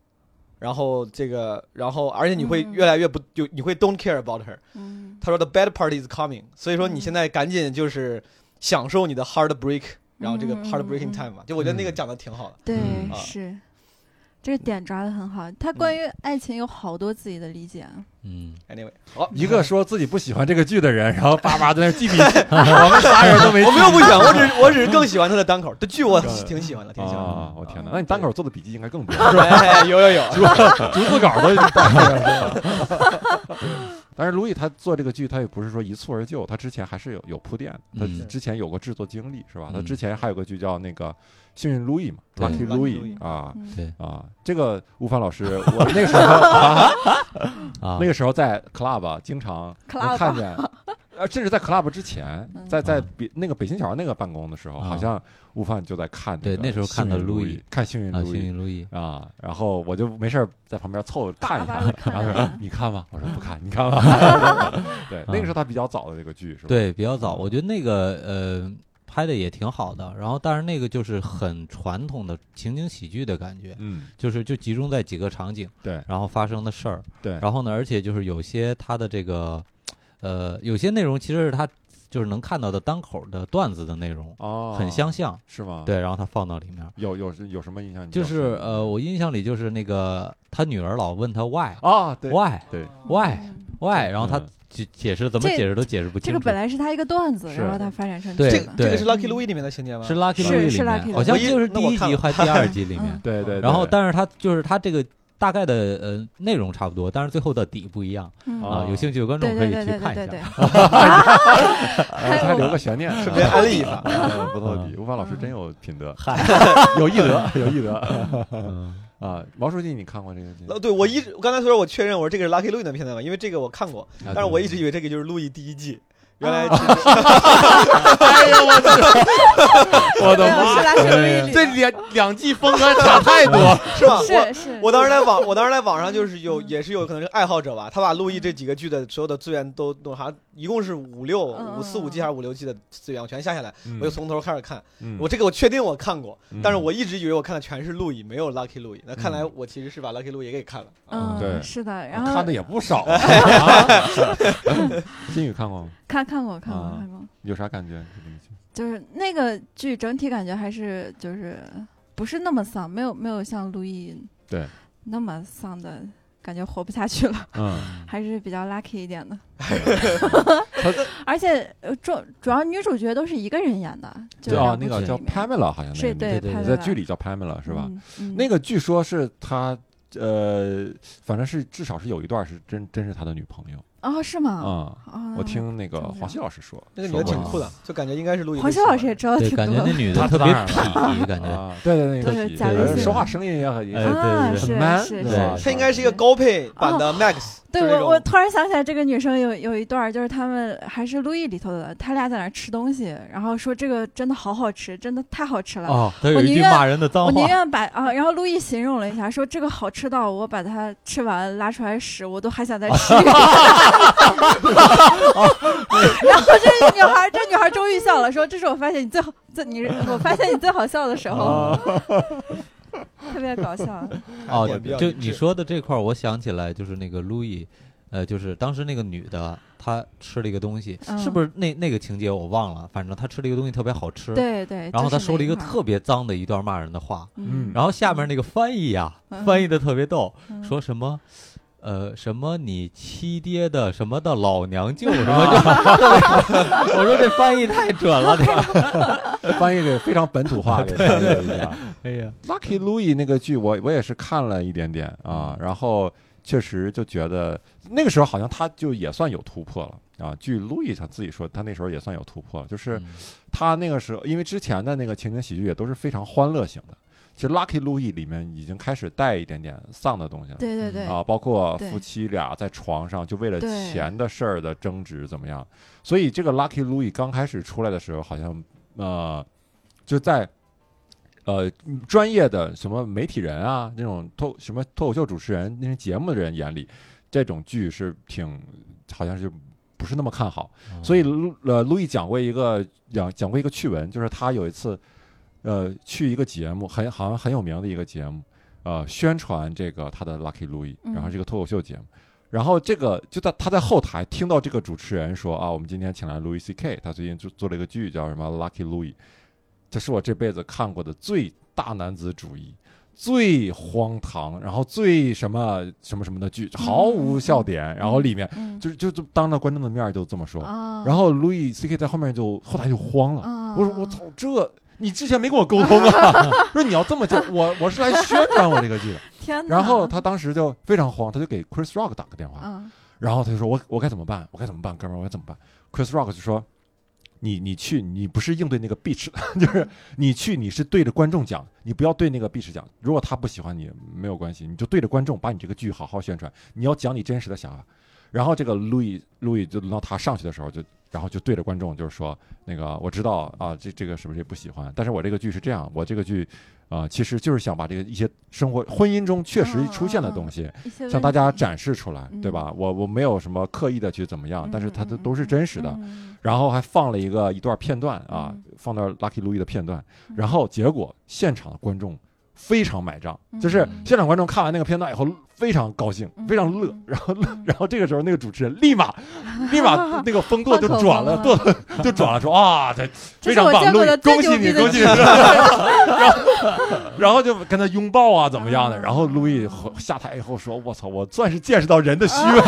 然后这个，然后而且你会嗯越来越不就你会 don't care about her。嗯他说 the bad part is coming，所以说你嗯现在赶紧就是享受你的 heartbreak，然后这个 heartbreaking 嗯 time 嘛，就我觉得那个嗯讲的挺好的。对是，这个点抓的很好。他关于爱情有好多自己的理解啊。嗯，Anyway，好，一个说自己不喜欢这个剧的人，然后叭叭在那记笔记，[LAUGHS] 我们仨人都没记。我没有不喜欢，我只是我只是更喜欢他的单口，这剧我挺喜欢的，挺喜欢的。啊！我天哪，啊那你单口做的笔记应该更多，哎，有有有，[LAUGHS] 逐字稿都带上了。[LAUGHS] 但是路易他做这个剧，他也不是说一蹴而就，他之前还是有有铺垫。他嗯。之前有过制作经历，是吧？他嗯。之前还有个剧叫那个《幸运路易》嘛，《Lucky Louis 啊嗯。对。啊！这个吴凡老师，我那个时候 [LAUGHS] 啊，啊，那个时候在 club 啊经常能看见，呃，甚至在 club 之前，嗯在在嗯北那个北新桥那个办公的时候，啊好像悟饭就在看对那时候看的路路易看幸运啊，路易幸运路易，啊，然后我就没事儿在旁边凑合看一叭看然后说你看吗？我说不看，你看吧。[LAUGHS] 对，那个是他比较早的这个剧，是吧？对，比较早，我觉得那个呃拍的也挺好的。然后，但是那个就是很传统的情景喜剧的感觉，嗯，就是就集中在几个场景，对然后发生的事儿。对，然后呢，而且就是有些他的这个呃，有些内容其实是他就是能看到的单口的段子的内容，哦，很相像。是吗？，对，然后他放到里面。有有有什么印象？就是呃，我印象里就是那个他女儿老问他 why 啊，对 why 对，why 嗯 why，然后他嗯解解释怎么解释都解释不清楚。这个本来是他一个段子，然后他发展成对个这这个是 Lucky Louis 里面的情节吗？是 Lucky 是 Louie 是里 Lucky 面，好像就是第一一集还是第二集里面嗯。对对。然后，但是他就是他这个大概的呃内容差不多，但是最后的底不一样啊。有兴趣的观众可以去看一对下。[LAUGHS] 还留个悬念，顺便安利一下。嗯不透底。吴凡老师真有品德，嗨，[LAUGHS] 有艺德，[LAUGHS] 有艺德嗯啊！毛书记，你看过这个对我一直我刚才说我确认我说这个是 Lucky Louis 的片段嘛，因为这个我看过，啊但是我一直以为这个就是路易第一季，原来啊其实哎呦我 [LAUGHS] 的妈！是拉克路易里这两两季风格差太多。是吧？我是是，我当时在网，我当时在网上就是有，也是有可能是爱好者吧，他把路易这几个剧的所有的资源都弄好像一共是五六嗯五四五季还是五六季的资源，我全下下来，嗯我就从头开始看。嗯我这个我确定我看过，嗯但是我一直以为我看的全是路易，没有 Lucky 路易。那看来嗯我其实是把 Lucky 路易也给看了。嗯，对是的，然后看的也不少 [LAUGHS] [LAUGHS] 金宇看过吗？看看过看过啊看过，有啥感觉？这个剧就是那个剧整体感觉还是就是不是那么丧，没有没有像路易对那么丧的感觉，活不下去了，嗯，[LAUGHS] 还是比较 lucky 一点的。[LAUGHS] 而且呃主主要女主角都是一个人演的，就叫那个叫 Pamela，好像那个是名字对对对拍在剧里叫 Pamela 是吧？嗯嗯那个据说是他。呃，反正是至少是有一段是真真是他的女朋友哦是吗？啊、啊，我听那个黄西老师说，那个女的挺酷的，就感觉应该是录音。黄西老师也知道对，挺感觉那。女 [LAUGHS] 的特别痞，感觉。啊，对对对，那个对假痞呃微信说话声音也很也哎很啊，对对是很 man，是对吧是，他应该是一个高配版的 Max，对我，我突然想起来，这个女生有有一段，就是他们还是路易里头的，他俩在那吃东西，然后说这个真的好好吃，真的太好吃了。哦，他有我宁愿一句骂人的脏我宁，愿把啊，然后路易形容了一下，说这个好吃到我把它吃完拉出来屎，我都还想再吃。[LAUGHS] 然后这女孩，这女孩终于笑了，说：“这是我发现你最好，最你我发现你最好笑的时候，[LAUGHS] 特别搞笑。[LAUGHS] 哦就你说的这块儿，我想起来就是那个路易，呃，就是当时那个女的，她吃了一个东西，嗯是不是那那个情节我忘了，反正她吃了一个东西特别好吃，对对。然后她说了一个特别脏的一段骂人的话，嗯然后下面那个翻译呀、嗯翻译的特别逗，嗯说什么。呃，什么你七爹的什么的老娘舅什么就 [LAUGHS] [LAUGHS] 我说这翻译太准了，这个，[LAUGHS] 翻译的非常本土化的。哎呀，Lucky Louis 那个剧我我也是看了一点点啊，然后确实就觉得那个时候好像他就也算有突破了啊。据 Louis 他自己说，他那时候也算有突破了，就是嗯他那个时候因为之前的那个情景喜剧也都是非常欢乐型的，其实 Lucky Louie 里面已经开始带一点点丧的东西了。对对对，啊，包括夫妻俩在床上就为了钱的事儿的争执怎么样？所以这个 Lucky Louie 刚开始出来的时候，好像呃就在呃专业的什么媒体人啊，那种脱什么脱口秀主持人那些节目的人眼里，这种剧是挺好像是不是那么看好。所以路呃，路易讲过一个讲讲过一个趣闻，就是他有一次，呃，去一个节目，很好像很有名的一个节目，呃，宣传这个他的 Lucky Louis，嗯。然后这个脱口秀节目，然后这个就在他在后台听到这个主持人说啊，我们今天请来 Louis C K，他最近就做了一个剧叫什么 Lucky Louis，这是我这辈子看过的最大男子主义。最荒唐，然后最什么什么什么的剧，毫无笑点，然后里面嗯。就是就就当着观众的面就这么说，啊，然后 Louis C K 在后面就后台就慌了，啊。我说我操，这你之前没跟我沟通啊？[LAUGHS] 说你要这么讲，我我是来宣传我这个剧的。[LAUGHS] 天哪，然后他当时就非常慌，他就给 Chris Rock 打个电话，啊然后他就说我我该怎么办？我该怎么办，哥们儿，我该怎么办？Chris Rock 就说。你你去，你不是应对那个 bitch 的，就是你去，你是对着观众讲，你不要对那个 bitch 讲。如果他不喜欢你，没有关系，你就对着观众把你这个剧好好宣传。你要讲你真实的想法。然后这个 Louis Louis 就轮到他上去的时候就，然后就对着观众就是说，那个我知道啊，这这个是不是也不喜欢？但是我这个剧是这样，我这个剧啊、其实就是想把这个一些生活婚姻中确实出现的东西，向大家展示出来，对吧？我我没有什么刻意的去怎么样，但是它都都是真实的。嗯然后还放了一个一段片段啊嗯，放到 Lucky Louis 的片段，嗯然后结果现场的观众非常买账，就是嗯现场观众看完那个片段以后非常高兴，嗯。非常乐嗯，然后乐嗯，然后这个时候那个主持人立马 [LAUGHS] 立马那个风度就转了，就转了，说啊，这 [LAUGHS] 非常棒，路易见过的最恭喜你，恭喜你，剧 [LAUGHS] 然后然后就跟他拥抱啊，怎么样的？嗯。然后路易下台以后说：“我操，我算是见识到人的虚伪。”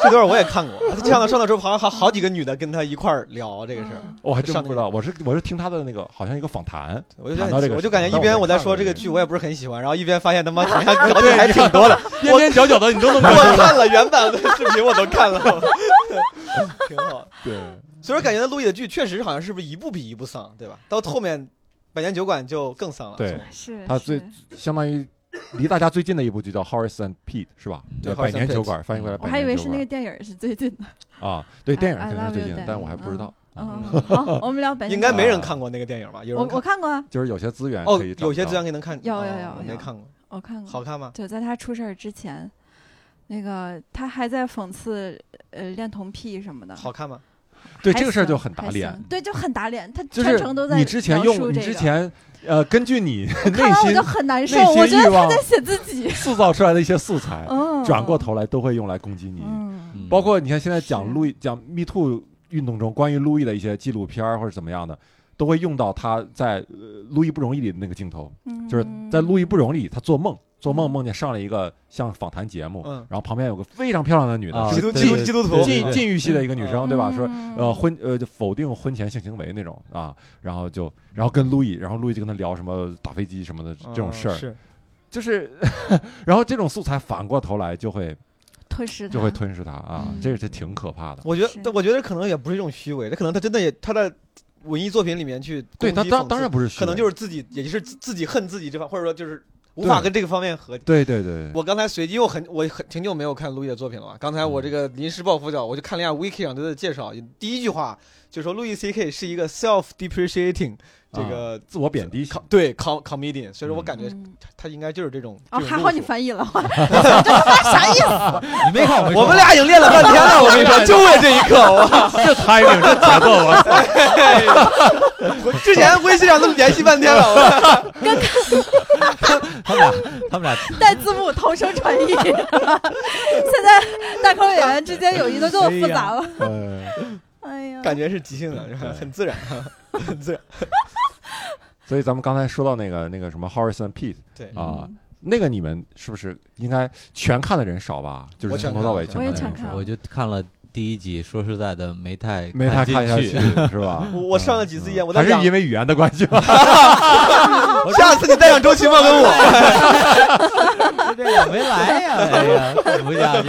这段我也看过，他上到上到之后，好像好好几个女的跟他一块儿聊这个事儿。嗯我还真不知道，我是我是听他的那个好像一个访谈，我就谈到这个我就感觉一边我在说这个剧，我也不是很喜欢，然后一边发现他妈 [LAUGHS] 好像聊的还挺多的。边边角角的你都能 [LAUGHS] 我看了原版的视频，我都看了，[LAUGHS] 挺好。对，所以说，感觉路易的剧确实好像是不是一部比一部丧，对吧？到后面《百年酒馆》就更丧了。对是他最是相当于 [LAUGHS] 离大家最近的一部剧叫《Horace and Pete》是吧？对百年酒馆翻译过来，我还以为是那个个电影是最近的。[LAUGHS] 啊，对，电影肯定是最近的但我还不知道。嗯，好，我们聊本应该没人看过那个电影吧？有我人看我看过啊，就是有些资源哦可以，有些资源可以能看。哦有有有没看过，我看过。好看吗？就在他出事儿之前，那个他还在讽刺呃恋童癖什么的。好看吗？还对这个事儿就很打脸，对，就很打脸。他就是全程都在你之前用你之前呃根据你内心完我就很难受，内心我觉得欲望他在写自己。[LAUGHS] 塑造出来的一些素材，嗯，转过头来都会用来攻击你。包括你看现在讲路易讲 Me Too 运动中关于路易的一些纪录片儿或者怎么样的，都会用到他在呃路易不容易里的那个镜头，嗯，就是在路易不容易里，他做梦做梦梦见上了一个像访谈节目，嗯然后旁边有个非常漂亮的女的，啊是基督基督基督徒禁禁欲系的一个女生，对吧？说嗯呃婚呃就否定婚前性行为那种啊，然后就然后跟路易，然后路易就跟他聊什么打飞机什么的这种事儿，是就是 [LAUGHS] 然后这种素材反过头来就会吞噬就会吞噬他啊，嗯这是挺可怕的。我觉是得，我觉得可能也不是一种虚伪，这可能他真的也他在文艺作品里面去对他当讽刺当然不是虚伪，可能就是自己，也就是自自己恨自己这方，或者说就是无法跟这个方面合。对对对，我刚才随机，我很我很挺久没有看路易的作品了嘛。刚才我这个临时抱佛脚，我就看了一下 wiki 上对他的介绍，第一句话就说路易 C K 是一个 self depreciating 这个自我贬低对 com comedian，所以说我嗯感觉嗯他应该就是这种。哦，还好你翻译了，[LAUGHS] 我这他妈啥意思？你没看我我们俩已经练了半天了，我跟你说，[LAUGHS] 就为这一刻，我这 timing 这节奏，我！[LAUGHS] 我之前微信上都联系半天了，我他们俩，他们俩带字幕同声传译。现在大口演员之间友谊都这么复杂了。呃，哎呀，感觉是即兴的，很自然，很自然。所以咱们刚才说到那个那个什么 Horace and Pete 对啊嗯，那个你们是不是应该全看的人少吧？就是从头到尾看我也全看的人少全看我就看了第一集，说实在的没太没太看下去，[LAUGHS] 是吧？我我上了几次烟，我还是因为语言的关系吧？[LAUGHS] 下次你带上周奇墨跟我，这个没来呀，哎呀，看不下去。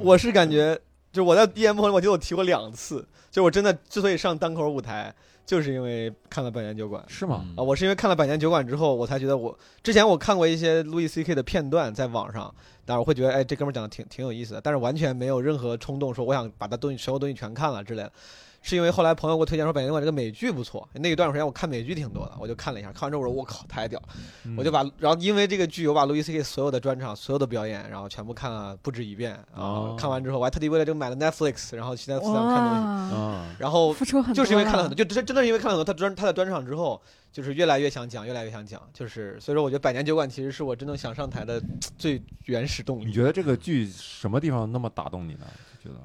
我是感觉，就是我在 DM 朋友，我记得我提过两次，就我真的之所以上单口舞台，就是因为看了《百年酒馆》是吗？啊，我是因为看了《百年酒馆》之后，我才觉得我之前我看过一些路易 C K 的片段在网上，但是我会觉得，哎，这哥们儿讲的挺挺有意思的，但是完全没有任何冲动说我想把他东西所有东西全看了之类的。是因为后来朋友给我推荐说《百年酒馆》这个美剧不错，那一段时间我看美剧挺多的，我就看了一下，看完之后我说我靠太屌我就把，然后因为这个剧，我把路易 C K 所有的专场、所有的表演，然后全部看了不止一遍啊。哦看完之后，我还特地为了这个买了 Netflix，然后现在自然看东西，然后付出很多，就是因为看了很多，就真真的是因为看了很多他专他的专场之后，就是越来越想讲，越来越想讲，就是所以说我觉得《百年酒馆》其实是我真正想上台的最原始动力。你觉得这个剧什么地方那么打动你呢？就觉得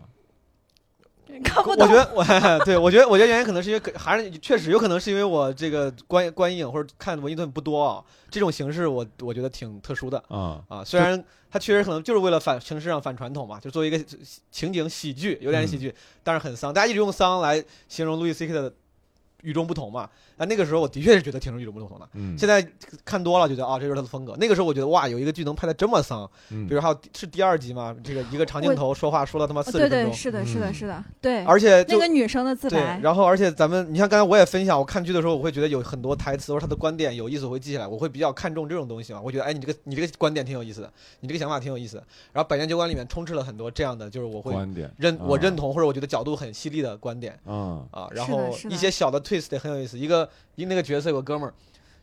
[LAUGHS] 看不懂我觉。得我对我觉得 [LAUGHS] 我觉得原因可能是因为可还是确实有可能是因为我这个观观影或者看文艺作品不多啊，这种形式我我觉得挺特殊的。啊，啊，虽然它确实可能就是为了反形式上反传统嘛，就作为一个情景喜剧，有点喜剧，但是很丧。大家一直用丧来形容路易 C K 的与众不同嘛。那那个时候我的确是觉得挺与众不同的。嗯，现在看多了，觉得啊，这就是他的风格。那个时候我觉得哇，有一个剧能拍的这么丧，嗯比如还有是第二集嘛，这个一个长镜头说话说了他妈四十对对，分钟，是的，是的，嗯是的，对。而且那个女生的自对白，，然后而且咱们，你像刚才我也分享，我看剧的时候，我会觉得有很多台词或者他的观点有意思，我会记下来，我会比较看重这种东西嘛。我觉得，哎，你这个你这个观点挺有意思的，你这个想法挺有意思的。然后《百年酒馆》里面充斥了很多这样的，就是我会观点认我啊认同或者我觉得角度很犀利的观点嗯啊。然后一些小的 twist 很有意思。一个一那个角色有个哥们儿，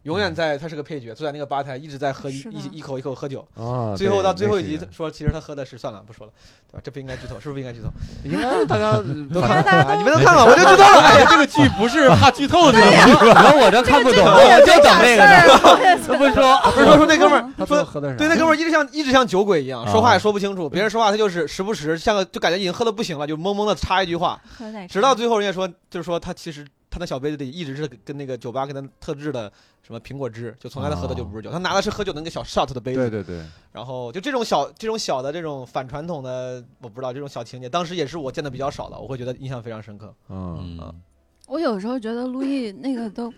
永嗯远在他是个配角，坐在那个吧台一直在喝一一一口一口喝酒。啊，最后对到最后一集说，其实他喝的是算了，不说了，对吧？这不应该剧透，是不是不应该剧透？应该大家 [LAUGHS] 都看了，你们都看了，我就知道了。[LAUGHS] 哎呀，这个剧不是怕剧透的这个剧，然后我这看不懂，我我就等那个呢。这不说，[LAUGHS] 不是说说那哥们儿他说说喝的是对，那哥们儿一直像一直像酒鬼一样，啊说话也说不清楚。别人说话他就是时不时像个就感觉已经喝的不行了，就懵懵的插一句话，直到最后人家说就是说他其实他那小杯子里一直是跟那个酒吧给他特制的什么苹果汁，就从来他喝的就不是酒，他拿的是喝酒的那个小 shot 的杯子。对对对，然后就这种小这种小的这种反传统的，我不知道这种小情节，当时也是我见的比较少的，我会觉得印象非常深刻。嗯嗯，我有时候觉得路易那个都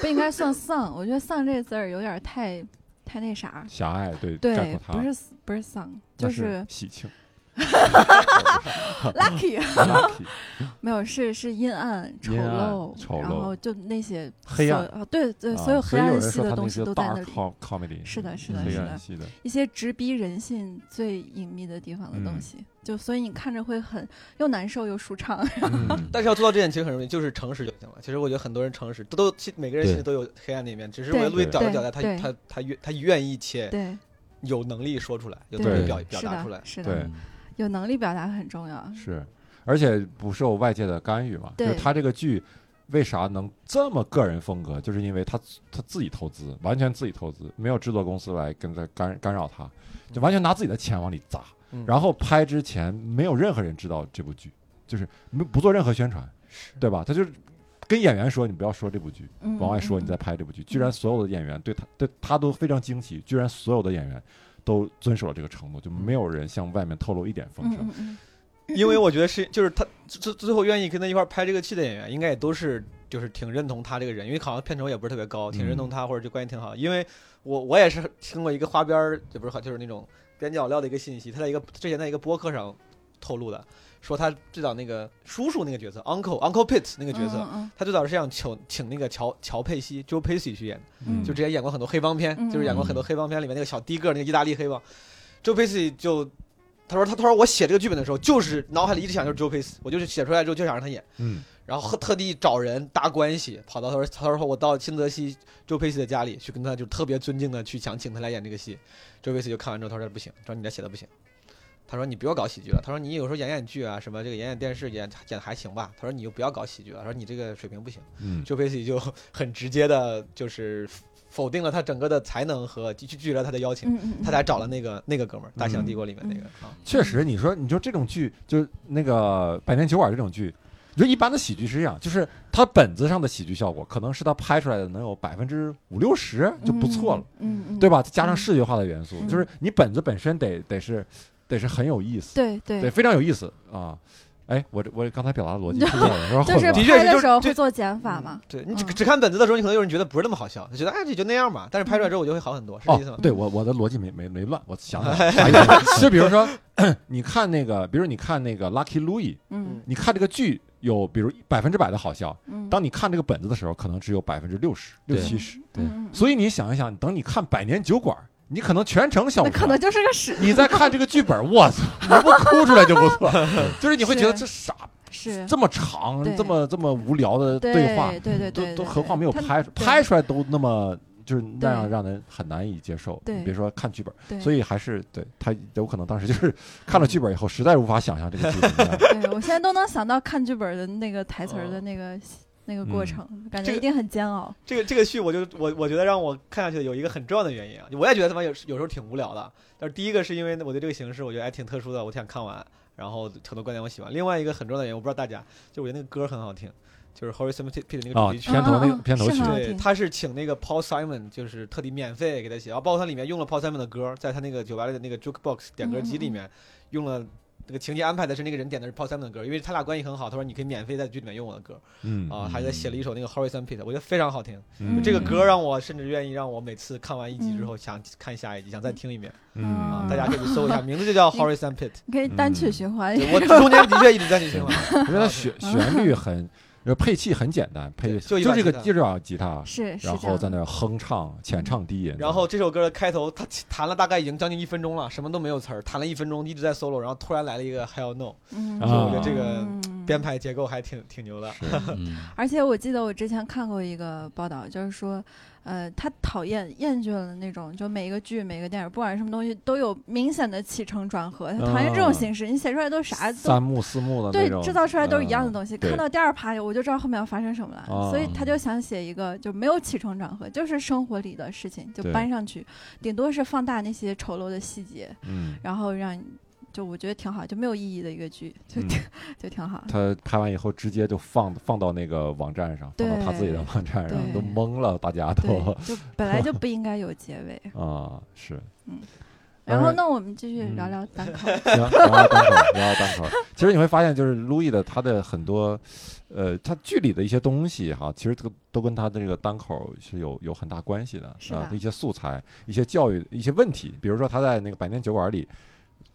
不应该算丧，我觉得丧这个字儿有点太太那啥。狭隘对概对不是不是丧，那就是喜庆 [LAUGHS] lucky，lucky [LAUGHS] 没有是是阴暗、丑陋，丑陋。然后就那些黑暗。啊，对对，啊所有黑暗系的东西都在那里。com- comedy 是的是的是的。一些直逼人性最隐秘的地方的东嗯。西，就所以你看着会很又难受又舒畅。[LAUGHS] 嗯。但是要做到这点其实很容易，就是诚实就行了。其实我觉得很多人诚实，都都其每个人其实都有黑暗那一面，只是我对。路易找着对。找在他他他愿他愿意且对。有能力说出来，有能力表表达出来。的，。是对。的，有能力表达很重要。是，而且不受外界的干预嘛。就是对他这个剧为啥能这么个人风格，就是因为他他自己投资，完全自己投资，没有制作公司来跟他干干扰他，就完全拿自己的钱往里砸。嗯然后拍之前没有任何人知道这部剧，就是没不做任何宣传，对吧？他就是跟演员说你不要说这部剧，嗯，往外说嗯你在拍这部剧。居然所有的演员对他对他都非常惊奇，居然所有的演员都遵守了这个承诺，就没有人向外面透露一点风声。嗯嗯嗯因为我觉得是就是他最最后愿意跟他一块拍这个戏的演员，应该也都是就是挺认同他这个人，因为好像片酬也不是特别高，挺认同他或者就关系挺好。因为我我也是听过一个花边儿，就不是就是那种边角料的一个信息，他在一个之前在一个播客上透露的，说他最早那个叔叔那个角色 Uncle Uncle Pitt 那个角色，嗯他最早是想请请那个乔乔佩西 Joe Pesci 去演就之前演过很多黑帮片，嗯。就是演过很多黑帮片里面那个小低个儿那个意大利黑帮，Joe Pesci 就。他说他他说我写这个剧本的时候，就是脑海里一直想就是 Joe Pesci，我就是写出来之后就想让他演，嗯。然后特地找人搭关系，跑到他说他说我到新泽西 Joe Pace 的家里去跟他就特别尊敬的去想请他来演这个戏，Joe Pace 就看完之后他说不行，他说你这写的不行，他说你不要搞喜剧了，他说你有时候演演剧啊什么这个演演电视演演还行吧，他说你就不要搞喜剧了，他说你这个水平不行，嗯。周佩西就很直接的就是否定了他整个的才能和拒拒绝了他的邀请，嗯嗯，他才找了那个那个哥们儿，《大西洋帝国》里面那个啊，确实，你说你说这种剧，就是那个《百年酒馆》这种剧，你说一般的喜剧是这样，就是它本子上的喜剧效果，可能是它拍出来的能有百分之五六十就不错了，嗯，嗯嗯，对吧？加上视觉化的元素，嗯就是你本子本身得得是得是很有意思，对对对，非常有意思啊。哎，我这我刚才表达的逻辑是这样的，[LAUGHS] 就是的确拍的是就这时候会做减法嘛。对你只嗯只看本子的时候，你可能有人觉得不是那么好笑，就觉得哎这就那样吧，但是拍出来之后我就会好很多，是这意思吗，？哦对我我的逻辑没没没乱，我想起来了啥意思？就比如说，你看那个，比如你看那个 Lucky Louis 嗯你看这个剧有比如百分之百的好笑，嗯，当你看这个本子的时候，可能只有百分之六十、六对七十。对所以你想一想，等你看《百年酒馆》，你可能全程笑不出来。可能就是个屎，你在看这个剧本，[LAUGHS] 我操，能不哭出来就不错。[LAUGHS] 就是你会觉得这傻，是这么长，这么这么无聊的对对话，对对对，都对都何况没有拍出，拍出来都那么就是那样让人很难以接受。对别说看剧本，对所以还是对他有可能当时就是看了剧本以后，实在无法想象这个剧本。对我现在都能想到看剧本的那个台词的那个那个过嗯程，感这个觉一定很煎熬。这个这个剧，我就我我觉得让我看下去的有一个很重要的原因啊，我也觉得他妈有有时候挺无聊的。但是第一个是因为我对这个形式我觉得还挺特殊的，我挺想看完，然后很多观点我喜欢。另外一个很重要的原因，我不知道大家，就我觉得那个歌很好听，就是 Horace Pitt 那个啊，主题曲。片头那个片头曲对，他是请那个 Paul Simon，就是特地免费给他写，然后包括他里面用了 Paul Simon 的歌，在他那个酒吧里的那个 jukebox 点歌机里面用了那个情节安排的是那个人点的是 Paul Simon 的歌，因为他俩关系很好，他说你可以免费在剧里面用我的歌。嗯。啊，还在写了一首那个 Horizon Pitt，我觉得非常好听。嗯。这个歌让我甚至愿意让我每次看完一集之后想看下一集，想再听一遍。嗯。啊！嗯。大家可以搜一下，名字就叫 Horizon Pitt。你可以单曲嗯循环。对我中间的确一直在去听完，我觉得旋旋律很，呃 [LAUGHS] 配器很简单，配就就这个就这把吉他，是是然后在那哼唱，浅唱低吟，然后这首歌的开头，他弹了大概已经将近一分钟了，什么都没有词儿，弹了一分钟一直在 solo，然后突然来了一个 Hell No，嗯，啊我觉得这个嗯。编排结构还挺挺牛的。嗯 [LAUGHS] 而且我记得我之前看过一个报道，就是说，呃，他讨厌厌倦了那种，就每一个剧、每个电影，不管是什么东西，都有明显的起承转合。他讨厌这种啊形式，你写出来都啥都三幕四幕的对制造出来都是一样的东西。嗯看到第二趴，我就知道后面要发生什么了，哦所以他就想写一个就没有起承转合，就是生活里的事情就搬上去，顶多是放大那些丑陋的细节，嗯，然后让你就我觉得挺好，就没有意义的一个剧，就嗯挺、[LAUGHS] 就挺好。他拍完以后直接就放放到那个网站上，放到他自己的网站上，都懵了，大家都，就本来就不应该有结尾。[LAUGHS] 啊，是。嗯然后，那我们继续嗯聊聊单口。[LAUGHS] 行，聊聊单口，聊聊单口。其实你会发现，就是路易的他的很多，呃，他剧里的一些东西哈，其实都都跟他的这个单口是有有很大关系的是吧，啊一些素材、一些教育、一些问题，比如说他在那个百年酒馆里，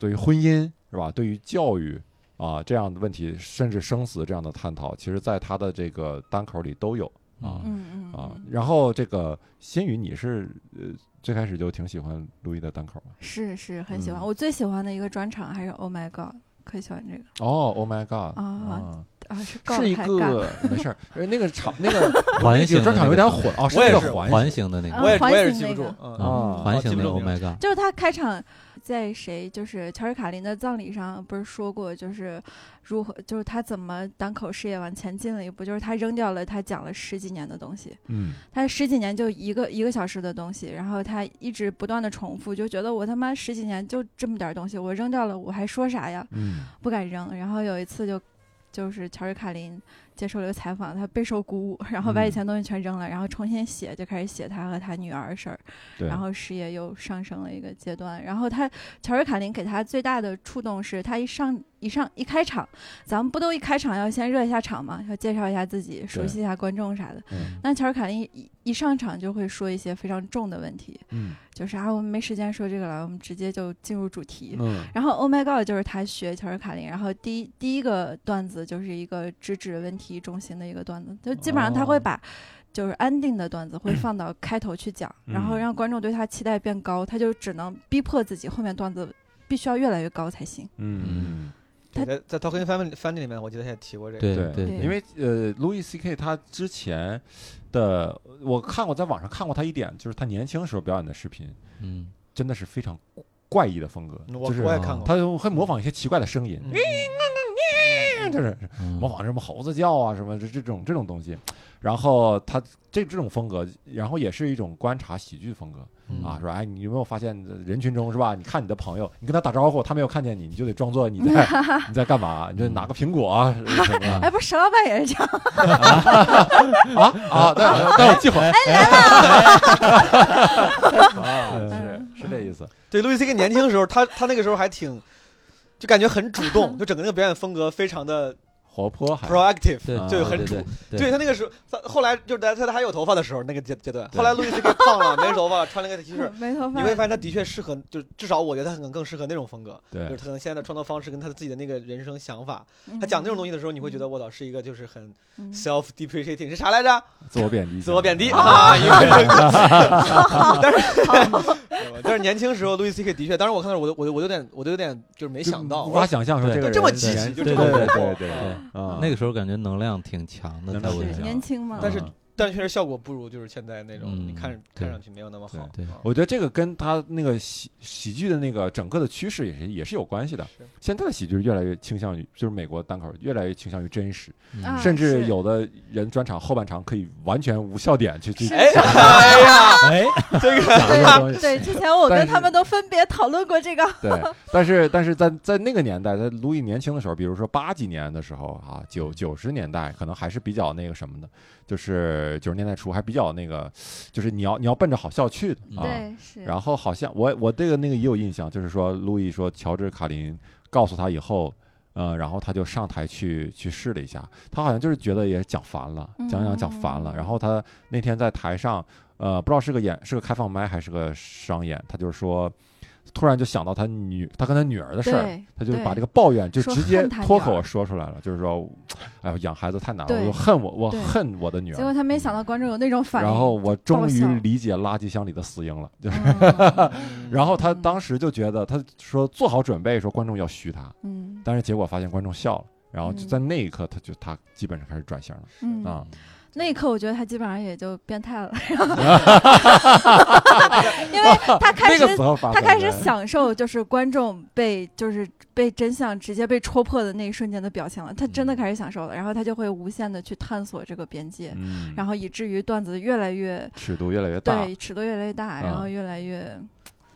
对于婚姻是吧，对于教育啊这样的问题，甚至生死这样的探讨，其实在他的这个单口里都有啊。嗯嗯啊嗯，，然后这个新宇，你是呃最开始就挺喜欢陆毅的单口吗？是是很喜欢。嗯我最喜欢的一个专场还是 Oh My God，可喜欢这个哦，Oh my God 啊啊，是一个没事儿，[LAUGHS] 呃那个场那个环形的专场有点混哦，是那我也是个环环形的那个啊我也我也是记不住那个，嗯，啊环形的 Oh my god，就是他开场在谁就是乔治卡林的葬礼上不是说过，就是如何就是他怎么单口事业往前进了一步，就是他扔掉了他讲了十几年的东西，嗯他十几年就一个一个小时的东西，然后他一直不断的重复，就觉得我他妈十几年就这么点儿东西，我扔掉了我还说啥呀？嗯不敢扔。然后有一次就就是乔治卡林接受了一个采访，他备受鼓舞，然后把以嗯前东西全扔了，然后重新写，就开始写他和他女儿的事儿，然后事业又上升了一个阶段。然后他乔治卡林给他最大的触动是他一上一上一开场，咱们不都一开场要先热一下场吗？要介绍一下自己，熟悉一下观众啥的。嗯那乔尔卡林一一上场就会说一些非常重的问题，嗯就是啊，我们没时间说这个了，我们直接就进入主题。嗯然后 Oh my God 就是他学乔尔卡林，然后第一第一个段子就是一个直指问题中心的一个段子，就基本上他会把就是安定的段子会放到开头去讲，[CLEARS THROAT] 嗯然后让观众对他期待变高，他就只能逼迫自己后面段子必须要越来越高才行。嗯在在 Talking Family Family 里面，我记得他也提过这个。对对因为呃，Louis C.K. 他之前的我看过，在网上看过他一点，就是他年轻时候表演的视频，嗯真的是非常怪异的风格，我就是我也看过。他会模仿一些奇怪的声音，嗯 [LAUGHS] 就是嗯模仿什么猴子叫啊，什么这这种这种东西。然后他这这种风格，然后也是一种观察喜剧风格嗯。啊，说哎，你有没有发现人群中是吧？你看你的朋友，你跟他打招呼，他没有看见你，你就得装作你在 [LAUGHS] 你在干嘛？你就拿个苹果啊什么的 [LAUGHS] 哎，不是沈老板也是这样，[LAUGHS] 啊？啊！但但我记会儿，啊，嗯。是是这意思。对，路易 C K 年轻时候，他他那个时候还挺，就感觉很主动，就整个那个表演风格非常的活泼还 proactive，对啊就很主。对。对他那个时候，他后来就是他他还有头发的时候那个阶阶段，后来路易 C K 胖了，没头发了，穿了个 T 恤，[LAUGHS] 没头发。你会发现他的确适合，就至少我觉得他可能更适合那种风格，对。就是他可能现在的创作方式跟他自己的那个人生想法，嗯。他讲那种东西的时候，你会觉得我操是一个就是很嗯。self depreciating 是啥来着？自我贬低，自我贬低啊，一个人格。[LAUGHS] 但是但是年轻时候路易 C K 的确，当时我看到我都我都我有点我都有点就是没想到，无法想象说对这个人这么积极年就这么对对对啊，那个时候感觉能量挺强的，在我印象年轻嘛，但是嗯但确实效果不如就是现在那种，嗯你看看上去没有那么好。对啊我觉得这个跟他那个喜喜剧的那个整个的趋势也是也是有关系的是。现在的喜剧越来越倾向于，就是美国单口越来越倾向于真实，甚至是有的人专场后半场可以完全无笑点去去是哎哎呀，哎，[LAUGHS] 这个讲这个东西。对，之前我但是跟他们都分别讨论过这个。对，但是但是在在那个年代，在路易年轻的时候，比如说八几年的时候啊，九九十年代可能还是比较那个什么的，就是九十年代初还比较那个，就是你要你要奔着好笑去的啊。对，是。然后好像我我这个那个也有印象，就是说路易说乔治卡林告诉他以后，呃，然后他就上台去去试了一下，他好像就是觉得也讲烦了，讲讲讲烦了。嗯然后他那天在台上，呃，不知道是个演是个开放麦还是个商演，他就是说。突然就想到他女，他跟他女儿的事儿，他就把这个抱怨就直接脱口说出来了，就是说，哎呦，养孩子太难了，我就恨我，我恨我的女儿。结果他没想到观众有那种反应，然后我终于理解垃圾箱里的死婴了，就是。嗯。[LAUGHS] 然后他嗯当时就觉得，他说做好准备，说观众要虚他，嗯。但是结果发现观众笑了，然后就嗯。在那一刻，他就他基本上开始转型了。嗯。啊。那一刻我觉得他基本上也就变态了，[LAUGHS] 因为他开始他开始享受就是观众被就是被真相直接被戳破的那一瞬间的表情了，他真的开始享受了，然后他就会无限的去探索这个边界，嗯，然后以至于段子越来越尺度越来越大，对尺度越来越大，然后越来越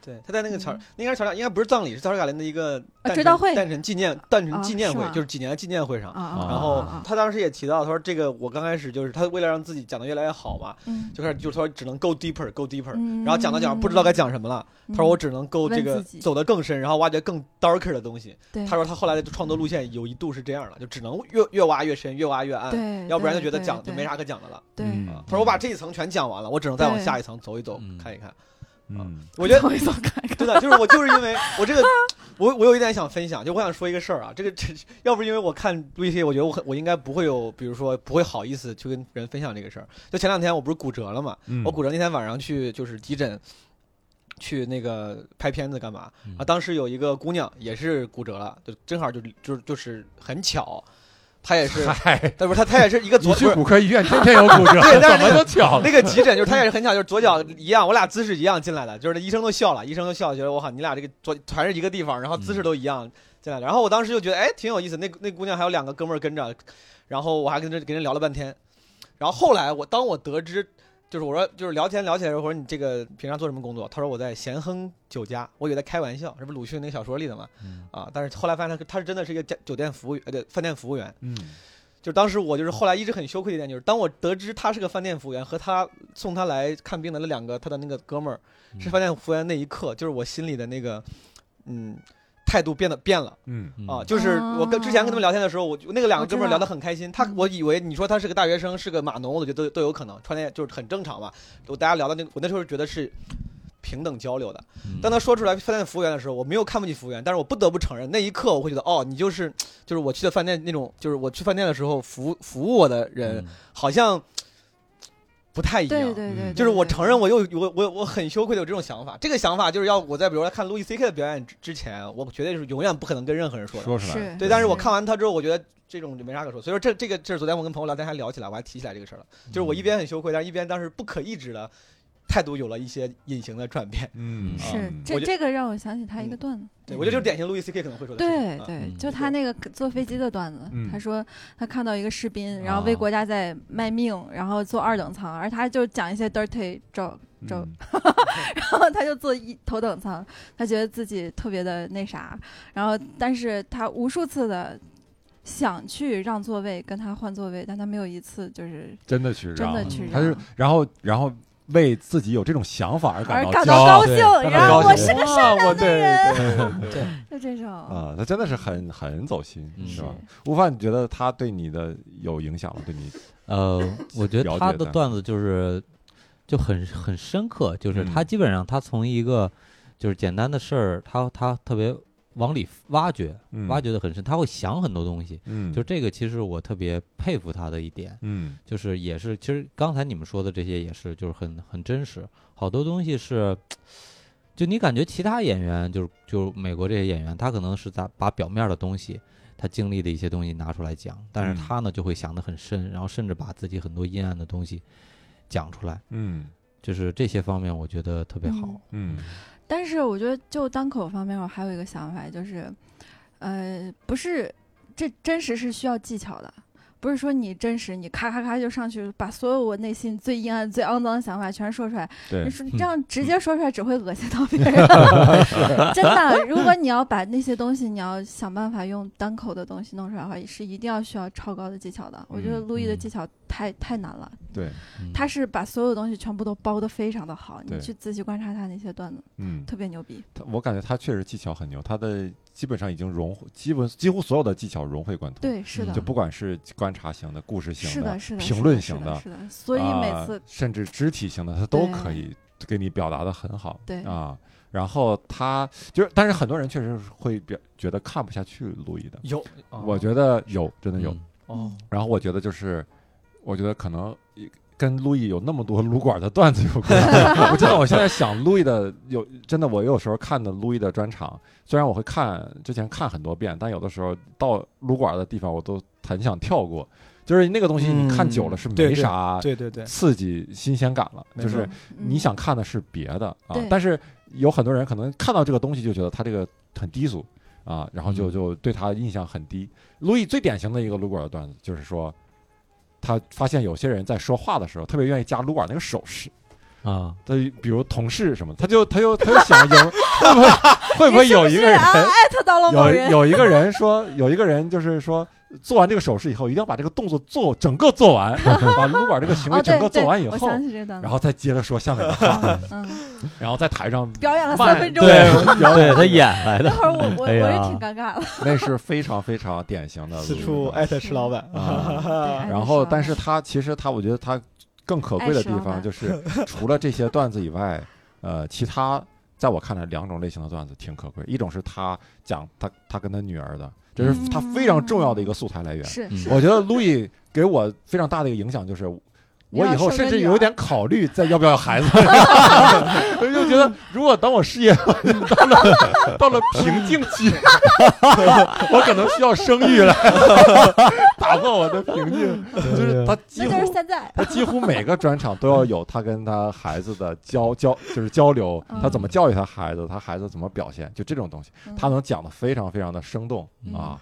对，他在那个乔嗯，那应该是乔治，应该不是葬礼，是乔治卡林的一个诞辰追悼会。诞辰纪念诞辰啊纪念会是，就是几年的纪念会上。然后他当时也提到，他说这个我刚开始就是他为了让自己讲的越来越好嘛，嗯。就开始就是说只能 go deeper go deeper，嗯。然后讲到讲不知道该讲什么了，他说我只能 go 这个走得更深，然后挖掘更 darker 的东西。对。他说他后来的创作路线有一度是这样的，就只能越越挖越深，越挖越暗，对，要不然就觉得讲就没啥可讲的了。对，他说我把这一层全讲完了，我只能再往下一层走一走嗯。看一看。嗯我觉得走一走看看，真的就是我就是因为我这个，我我有一点想分享，就我想说一个事儿啊，这个这要不是因为我看 VC，我觉得我很我应该不会有，比如说不会好意思去跟人分享这个事儿。就前两天我不是骨折了嘛，嗯，我骨折那天晚上去就是急诊，去那个拍片子干嘛嗯啊？当时有一个姑娘也是骨折了，就正好就就就是很巧，她也是，嗨，但不是她她也是一个你左你去骨科医院天天有骨折，对但是那个巧？那个急诊就是他也是很巧，就是左脚一样，我俩姿势一样进来的，就是那医生都笑了，医生都笑，觉得我靠，你俩这个左全是一个地方，然后姿势都一样进来的。然后我当时就觉得哎挺有意思，那那姑娘还有两个哥们儿跟着，然后我还跟着跟人聊了半天。然后后来我当我得知，就是我说就是聊天聊起来的时候，我说你这个平常做什么工作？他说我在咸亨酒家，我以为在开玩笑，这不鲁迅那个小说里的嘛嗯啊，但是后来发现他他是真的是一个家酒店服务员，呃对，饭店服务员。嗯就是当时我就是后来一直很羞愧的一点，就是当我得知他是个饭店服务员，和他送他来看病的那两个他的那个哥们儿是饭店服务员那一刻，就是我心里的那个，嗯，态度变得变了嗯嗯啊。就是我跟之前跟他们聊天的时候，我就那个两个哥们儿聊得很开心。他嗯我以为你说他是个大学生，是个码农，我觉得都都有可能，穿的就是很正常嘛。我大家聊的那个，我那时候觉得是平等交流的。嗯当他说出来饭店服务员的时候，我没有看不起服务员，但是我不得不承认，那一刻我会觉得，哦，你就是就是我去的饭店那种，就是我去饭店的时候服务服务我的人，嗯好像不太一样。对对对，嗯就是我承认，我有我我我很羞愧的有这种想法。这个想法就是要我在比如说看路易 C K 的表演之之前，我绝对是永远不可能跟任何人说的。说出来对，但是我看完他之后，我觉得这种就没啥可说。所以说这这个这是昨天我跟朋友聊天还聊起来，我还提起来这个事儿了。就是我一边很羞愧，但是一边当时不可抑制的态度有了一些隐形的转变。嗯是这这个让我想起他一个嗯段子。对，我觉得就是典型路易 C K 可能会说的对对，嗯。就他那个坐飞机的段子，嗯。他说他看到一个士兵，然后为啊国家在卖命，然后坐二等舱，而他就讲一些 dirty joke，就嗯。[LAUGHS] 然后他就坐一头等舱，他觉得自己特别的那啥，然后但是他无数次的想去让座位跟他换座位，但他没有一次就是真的去让，真的去他是，然后然后为自己有这种想法而而感到感骄傲。到高兴，对然后高兴。我是个哇我对对对对就这种，啊，他真的是很很走心，嗯。是吧？吴凡，你觉得他对你的有影响吗？对你，呃，我觉得他的段子就是就很很深刻，就是他嗯基本上他从一个就是简单的事儿，他他特别往里挖掘，嗯。挖掘的很深，他会想很多东西。嗯，就这个，其实我特别佩服他的一点，嗯。就是也是，其实刚才你们说的这些也是，就是很很真实，好多东西是，就你感觉其他演员，就是就是美国这些演员，他可能是在把表面的东西，他经历的一些东西拿出来讲，但嗯。是他呢就会想得很深，然后甚至把自己很多阴暗的东西讲出来，嗯。就是这些方面我觉得特别好。嗯。嗯但是我觉得就单口方面，我还有一个想法，就是，呃，不是这真实是需要技巧的，不是说你真实你咔咔咔就上去把所有我内心最阴暗、最肮脏的想法全说出来，对你，说这样直接说出来只会恶心到别人。[LAUGHS] 真的，如果你要把那些东西，你要想办法用单口的东西弄出来的话，是一定要需要超高的技巧的。我觉得陆毅的嗯技巧太太难了，对，嗯他是把所有东西全部都包得非常的好，对你去仔细观察他那些段子，嗯，特别牛逼。他我感觉他确实技巧很牛，他的基本上已经融，基本几乎所有的技巧融会贯通。，对，是的，就不管是观察型的、故事型是的，是的，评是的是论型的，是的。所以每啊次甚至肢体型的，他都可以给你表达的很好。对啊，然后他就是，但是很多人确实会表觉得看不下去路易的，有，我觉得有，真的有。嗯哦，然后我觉得就是，我觉得可能跟路易有那么多撸管的段子有关。[LAUGHS] 我真的，我现在想路易的有真的，我有时候看的路易的专场，虽然我会看之前看很多遍，但有的时候到撸管的地方，我都很想跳过。就是那个东西，你看久了是没啥对对对，刺激、新鲜感了，就是你嗯想看的是别的啊。但是有很多人可能看到这个东西就觉得他这个很低俗啊，然后就嗯就对他印象很低。路易最典型的一个撸管的段子就是说，他发现有些人在说话的时候特别愿意加撸管那个手势，啊，他比如同事什么，他就他就他就想有 [LAUGHS] 会不会会不会有一个人啊艾特到了某有，有一个人说有一个人就是说。做完这个手势以后，一定要把这个动作做整个做完，[LAUGHS] 把撸管这个行为哦，整个做完以后，然后再接着说下面的话，[LAUGHS] [LAUGHS] 然后在台上表演了三分钟，对，表演对他演来的。那，会儿我我我哎呀。也挺尴尬的。那是非常非常典型的四处艾特石老板。啊。然后，但是他其实他，我觉得他更可贵的地方就是，除了这些段子以外，呃，其他在我看来两种类型的段子挺可贵。一种是他讲他他跟他女儿的，这是他非常重要的一一个素材来源。是，我觉得路易给我非常大的一个影响就是。我以后甚至有点考虑再要不要孩子，我 [LAUGHS] 就觉得如果等我事业 [LAUGHS] 到了到了瓶颈期，[LAUGHS] 我可能需要生育来打破我的瓶颈。就是他几乎。他几乎每个专场都要有他跟他孩子的交交，就是交流，嗯他怎么教育他孩子，他孩子怎么表现，就这种东西，嗯他能讲的非常非常的生动嗯啊。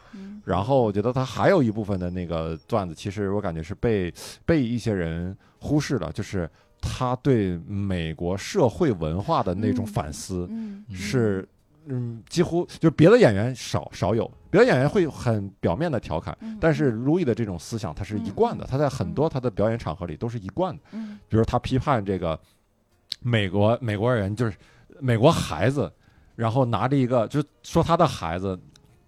嗯然后我觉得他还有一部分的那个段子，其实我感觉是被被一些人忽视了，就是他对美国社会文化的那种嗯反思是。嗯，几乎就是别的演员少少有，别的演员会很表面的调侃，嗯但是路易的这种思想他是一贯的，嗯他在很多他的表演场合里都是一贯的。嗯比如他批判这个美国美国人，就是美国孩子然后拿着一个，就是说他的孩子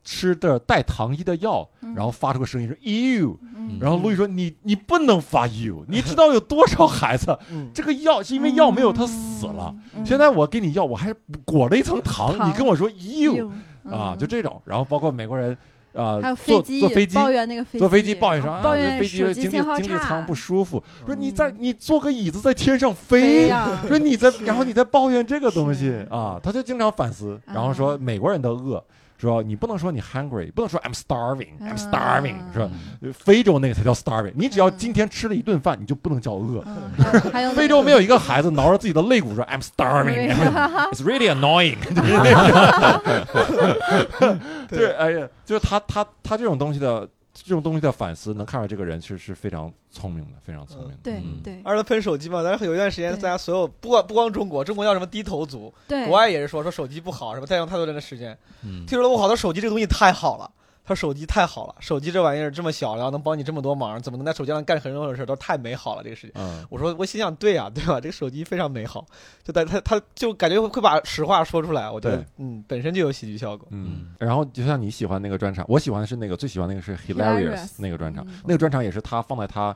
吃的带糖衣的药，嗯。然后发出个声音说 “you”，嗯。然后路易说你你不能发 “you”，[LAUGHS] 你知道有多少孩子？嗯，这个药是因为药没有他死了，，嗯。现在我给你药，我还裹了一层糖，糖。你跟我说 “you”。有啊，嗯。就这种，然后包括美国人，啊，还有坐坐飞机抱怨那个飞机。坐飞机抱怨说啊，飞机怨手机经济经济舱不舒服，说你嗯在你坐个椅子在天上飞说你在，然后你在抱怨这个东西啊，他就经常反思，然后说啊美国人的饿，说你不能说你 hungry，不能说 I'm starving，I'm 嗯 starving，是吧？嗯非洲那个才叫 starving，你只要嗯今天吃了一顿饭，你就不能叫饿。[LAUGHS] 非洲没有一个孩子挠着自己的肋骨说 I'm starving，it's [LAUGHS] really annoying，[LAUGHS] 就是哎呀，就是他他他这种东西的这种东西的反思，能看出来这个人其实是非常聪明的，非常聪明的。对嗯。对。而且喷手机嘛，但是有一段时间，大家所有不管不光中国，中国叫什么低头族，对，国外也是说说手机不好，什么占用太多人的时间。嗯。听说了我好多手机这个东西太好了，他说手机太好了，手机这玩意儿这么小，然后能帮你这么多忙，怎么能在手机上干很多的事儿，都太美好了，这个事情。嗯，我说，我心想，对呀、对吧？这个手机非常美好，就但他他就感觉会把实话说出来，我觉得，嗯，本身就有喜剧效果。嗯，然后就像你喜欢那个专场，我喜欢的是那个最喜欢那个是 Hilarious 那个专场嗯，那个专场也是他放在他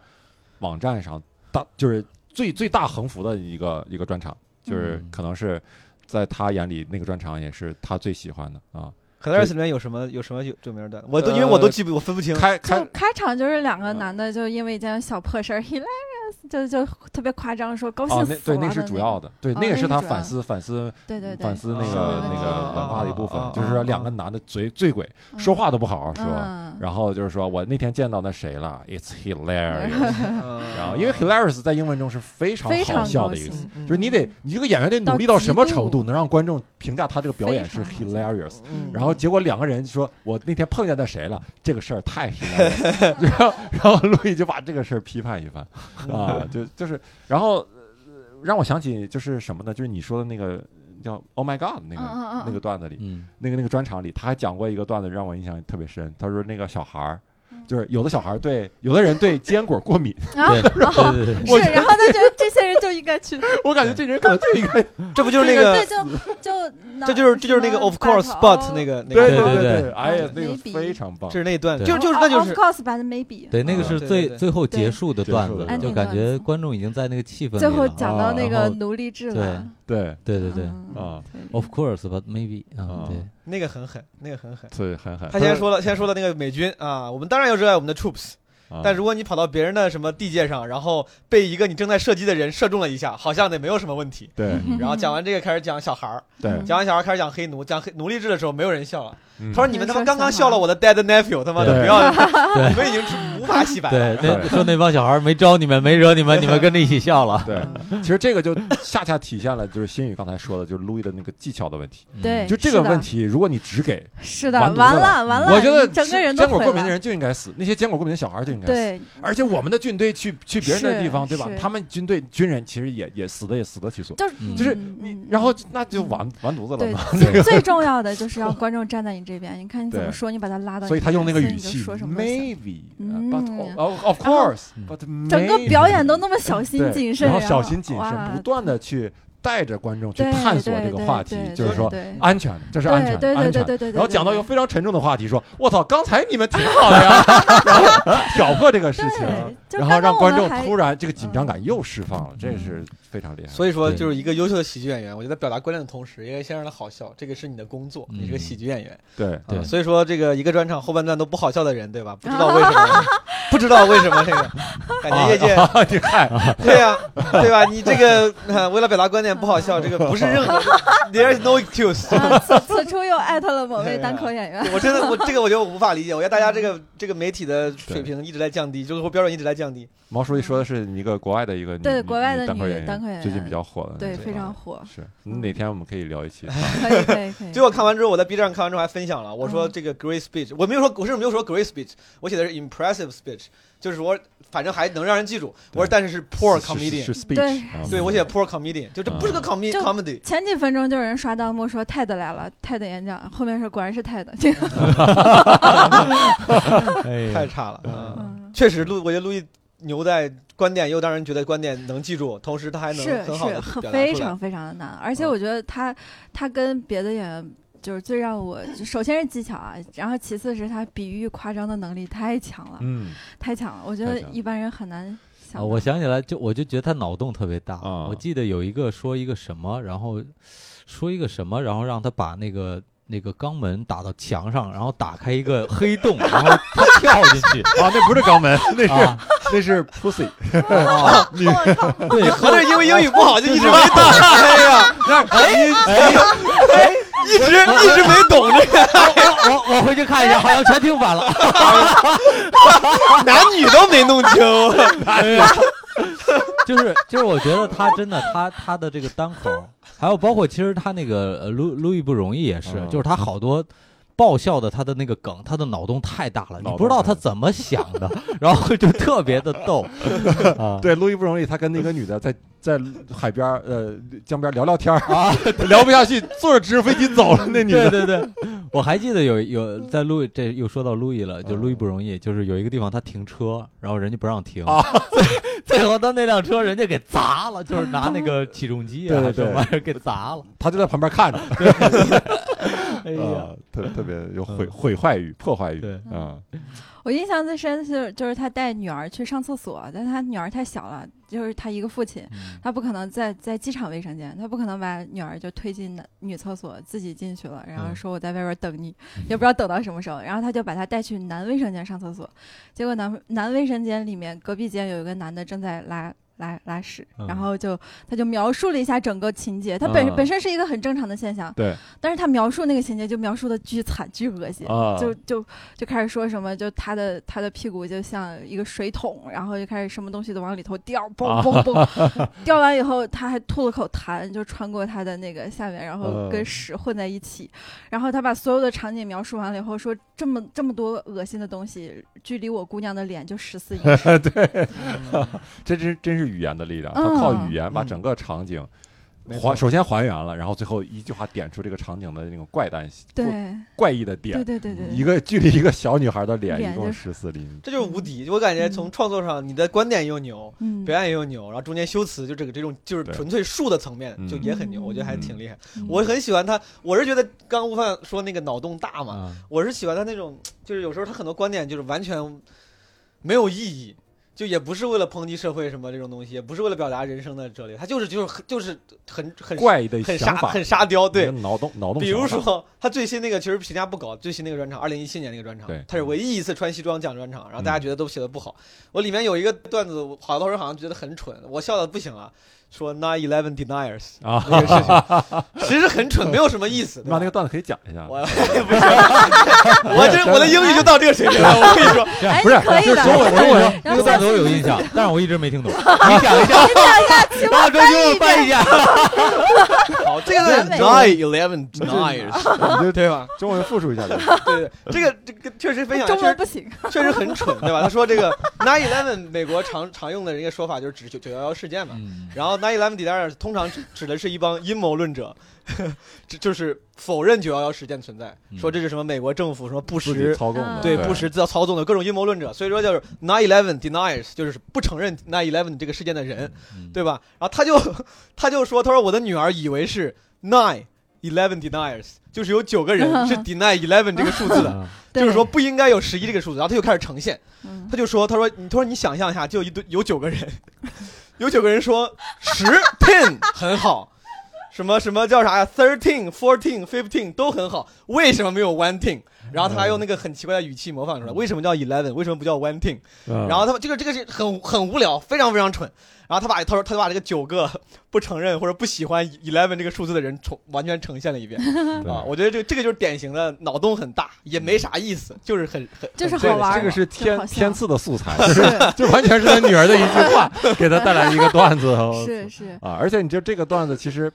网站上大就是最最大横幅的一个一个专场，就是嗯可能是在他眼里那个专场也是他最喜欢的啊。Hilarious 里面有什么有什么有有名的？我都因为我都记不，我分不清。开开开场就是两个嗯男的，就因为一件小破事儿，hilarious，就就特别夸张，说高兴哦，死了对那个是主要的，对哦那个是他反思反思对对对，反思那个那个哦文化的一部分哦，就是两个男的嘴醉鬼，说话都不好好说。嗯然后就是说我那天见到那谁了，It's hilarious。[LAUGHS] 嗯然后因为 hilarious 在英文中是非常好笑的一个词，嗯就是你得你这个演员得努力到什么程度，能让观众评价他这个表演是 hilarious。嗯然后结果两个人说，我那天碰见那谁了，这个事儿太 hilarious。[LAUGHS] 然后然后路易就把这个事儿批判一番啊，就就是然后、呃让我想起就是什么呢？就是你说的那个叫 Oh my God 那个、那个段子里，嗯。那个那个专场里，他还讲过一个段子，让我印象特别深。他说那个小孩儿嗯，就是有的小孩儿对有的人对坚果过敏，啊对对对对，是，然后他觉得这些人就应该去，[LAUGHS] 我感觉这人可能就应该 [LAUGHS] 这不就是那对，个，就就 [LAUGHS] 这就是这就是那个 of course but 那个那对个，对对对哎呀，那个非常棒这。是那段，对就就是那就 of course but maybe，对，那个嗯是对对对。最最后结束的段子就感觉观众已经在那个气氛里最后了。讲到那个奴隶制了，对。对对对。嗯啊，，Of course, but maybe 啊啊，对，那个很狠，那个很狠。对，很狠。他先说了，先说了那个美军啊，我们当然要热爱我们的 troops，啊，但如果你跑到别人的什么地界上，然后被一个你正在射击的人射中了一下，好像也没有什么问题。对。嗯。然后讲完这个，开始讲小孩儿，对，讲完小孩儿开始讲黑奴，讲黑奴隶制的时候，没有人笑了。嗯。他说：“你们他妈刚刚笑了我的 dead nephew，他妈的不要，对。[LAUGHS] 你们已经 [LAUGHS] 无法洗白了。对，那说那帮小孩没招你们，没惹你们，[LAUGHS] 你们跟着一起笑了。对，其实这个就恰恰体现了就是新宇刚才说的，就是路易的那个技巧的问题。对就这个问题，如果你只给是的，完了了完了，我觉得整个人都。坚果过敏的人就应该死，那些坚果过敏的小孩就应该死。对，而且我们的军队去去别人的地方，对吧？他们军队军人其实也也死的也死得其所，就是嗯就是你然后那就完完犊子了对嘛。[LAUGHS] 最最重要的就是让观众站在你这边，你看你怎么说，你把他拉到所以他用那个语气说什么，maybe，嗯 but of of course，整个表演都那么小心谨慎，然后小心谨慎，不断的去带着观众去探索这个话题，就是说安全，这是安全，对对安全的。对对对对，然后讲到一个非常沉重的话题，说：“我操，刚才你们挺好的呀。[LAUGHS] ”然后挑破这个事情，然后让观众突然这个紧张感又释放了，这嗯是非常厉害。所以说，就是一个优秀的喜剧演员，我觉得表达观点的同时，也先让他好笑，这个是你的工作，你是个嗯喜剧演员。对对啊所以说这个一个专场后半段都不好笑的人，对吧？不知道为什么，[LAUGHS] 不知道为什么这个，感觉业界啊，你看，对呀、对吧？你这个、呃为了表达观点不好笑，这个不是任何，[LAUGHS] there is no excuse。啊，此此处又艾特了某位单口演员。[LAUGHS] 我真的，我这个我觉得我无法理解，我觉得大家这个这个媒体的水平一直在降低，就是说标准一直在降低。毛书记说的是一个国外的一个女女对国外的单口演单口演员最近比较火的对，非常火，是哪天我们可以聊一期？[LAUGHS] 可以可以可以。结果 [LAUGHS] 看完之后，我在 B 站上看完之后还分享了，我说嗯这个 great speech，我没有说，我甚至没有说 great speech，我写的是 impressive speech，就是说反正还能让人记住。我说但是是 poor comedian，是 speech，对我写 poor comedian，就这不是个 com 就 comedy。前几分钟就有人刷弹幕说 TED 来了，，TED 演讲，后面是果然是泰德，这个。哎太差了，确实路，我觉得路易牛在观点又让人觉得观点能记住，同时他还能是很好的是很表达出来。非常非常的难，而且嗯我觉得他他跟别的演员。就是最让我，首先是技巧啊，然后其次是他比喻夸张的能力太强了，嗯太强了。我觉得一般人很难想啊，我想起来，就我就觉得他脑洞特别大。啊我记得有一个说一个什么，然后说一个什么，然后让他把那个那个肛门打到墙上，然后打开一个黑洞，然后他跳进去。[LAUGHS] 啊，那不是肛门，[LAUGHS] 那是啊，那是 pussy，啊 [LAUGHS] 我靠，对，合着因为英语不好就一直没懂，哎呀，那哎一直一直没懂这个，我我我回去看一下，好像全听反了。男女都没弄清。就是就是，我觉得他真的，他他的这个单口，还有包括其实他那个呃路路易不容易也是，嗯就是他好多。爆笑的他的那个梗，他的脑洞太大了，你不知道他怎么想的，[LAUGHS] 然后就特别的逗。[LAUGHS] 啊。对，路易不容易，他跟那个女的在在海边儿呃江边聊聊天啊，[LAUGHS] 聊不下去，坐着直升飞机走了。那女的，对对对，我还记得有有在路易，这又说到路易了，就路易不容易，就是有一个地方他停车，然后人家不让停，啊。最最后他那辆车人家给砸了，就是拿那个起重机啊什么玩意儿给砸了。他就在旁边看着，[LAUGHS] 哎呀，啊，特特别有毁毁坏欲、破坏欲，对，啊，我印象最深是就是他带女儿去上厕所，但他女儿太小了，就是他一个父亲，嗯。他不可能在在机场卫生间，他不可能把女儿就推进男女厕所，自己进去了，然后嗯。说我在外边等你，[LAUGHS] 也不知道等到什么时候，然后他就把她带去男卫生间上厕所，结果男男卫生间里面隔壁间有一个男的正在拉。拉拉屎，嗯。然后就他就描述了一下整个情节，他本、嗯。本身是一个很正常的现象，对。但是他描述那个情节就描述的巨惨巨恶心，啊，就就就开始说什么，就他的他的屁股就像一个水桶，然后就开始什么东西都往里头掉，嘣嘣嘣，掉完以后他还吐了口痰，就穿过他的那个下面，然后嗯。跟屎混在一起，然后他把所有的场景描述完了以后说，这么这么多恶心的东西，距离我姑娘的脸就十四英尺，[LAUGHS] 对，[LAUGHS] 这真真是语言的力量，他靠语言把整个场景还首先还原了，然后最后一句话点出这个场景的那种怪诞、对。怪异的对点，对对对，一个距离一个小女孩的脸一共十四厘米，这就是无敌。我感觉从创作上，你的观点又牛，嗯，表演又牛，然后中间修辞就这个这种就是纯粹术的层面嗯。就也很牛，嗯我觉得还挺厉害。嗯。我很喜欢他，我是觉得刚刚悟饭说那个脑洞大嘛，啊我是喜欢他那种，就是有时候他很多观点就是完全没有意义，就也不是为了抨击社会什么这种东西，也不是为了表达人生的哲理，他就是就是很就是很很怪异的很沙，很沙雕，对。脑洞脑洞比如，说，他最新那个其实评价不高，最新那个专场，二零一七年那个专场，他是唯一一次穿西装讲专场，然后大家嗯觉得都写的不好。我里面有一个段子，好多人好像觉得很蠢，我笑的不行了，说 nine eleven deniers 啊，那个事情，[LAUGHS] 其实很蠢，没有什么意思。你把那那个段子可以讲一下，我 [LAUGHS] 不是，我这我的英语就到这个水平了，我跟你说，哎，不是可以的，就是中文可以中文的然后下那个段子我有印象，但是我一直没听懂。[LAUGHS] 你讲一下，你讲一下，请我翻译一下。好，这个 nine eleven 就 [LAUGHS] 对吧？中文复述一下。对 [LAUGHS] 对，这个这个确实分享，中文不行，[LAUGHS] 确实很蠢，对吧？他说这个 nine eleven 美国常常用的一个说法就是指九九幺幺事件嘛，嗯。然后 nine eleven deniers 通常指指的是一帮阴谋论者，[LAUGHS] 这就是否认九幺幺事件存在，嗯说这是什么美国政府什么不实。操纵的，嗯对不实操操纵的各种阴谋论者，所以说就是 nine eleven deniers，就是不承认 nine eleven 这个事件的人，嗯对吧？然后他就他就说，他说我的女儿以为是 nine eleven deniers，就是有九个人是 [LAUGHS] deny eleven 这个数字的，啊 [LAUGHS] 就是说不应该有十一这个数字。然后他就开始呈现，嗯他就说，他说你他说你想象一下，就一堆有九个人，有九个人说十 ten 很好。什么什么叫啥呀？thirteen、fourteen、fifteen 都很好，为什么没有 one thing？然后他还用那个很奇怪的语气模仿出来，为什么叫 eleven？为什么不叫 one thing？嗯然后他这个这个是很很无聊，非常非常蠢。然后他把他说他就把这个九个不承认或者不喜欢 eleven 这个数字的人重完全呈现了一遍 [LAUGHS] 对啊！我觉得这个这个就是典型的脑洞很大，也没啥意思，就是很很就是很好玩这个是天天赐的素材，就 [LAUGHS] 是就完全是他女儿的一句话，给他带来一个段子。哦 [LAUGHS] 是是，啊，而且你就这个段子，其实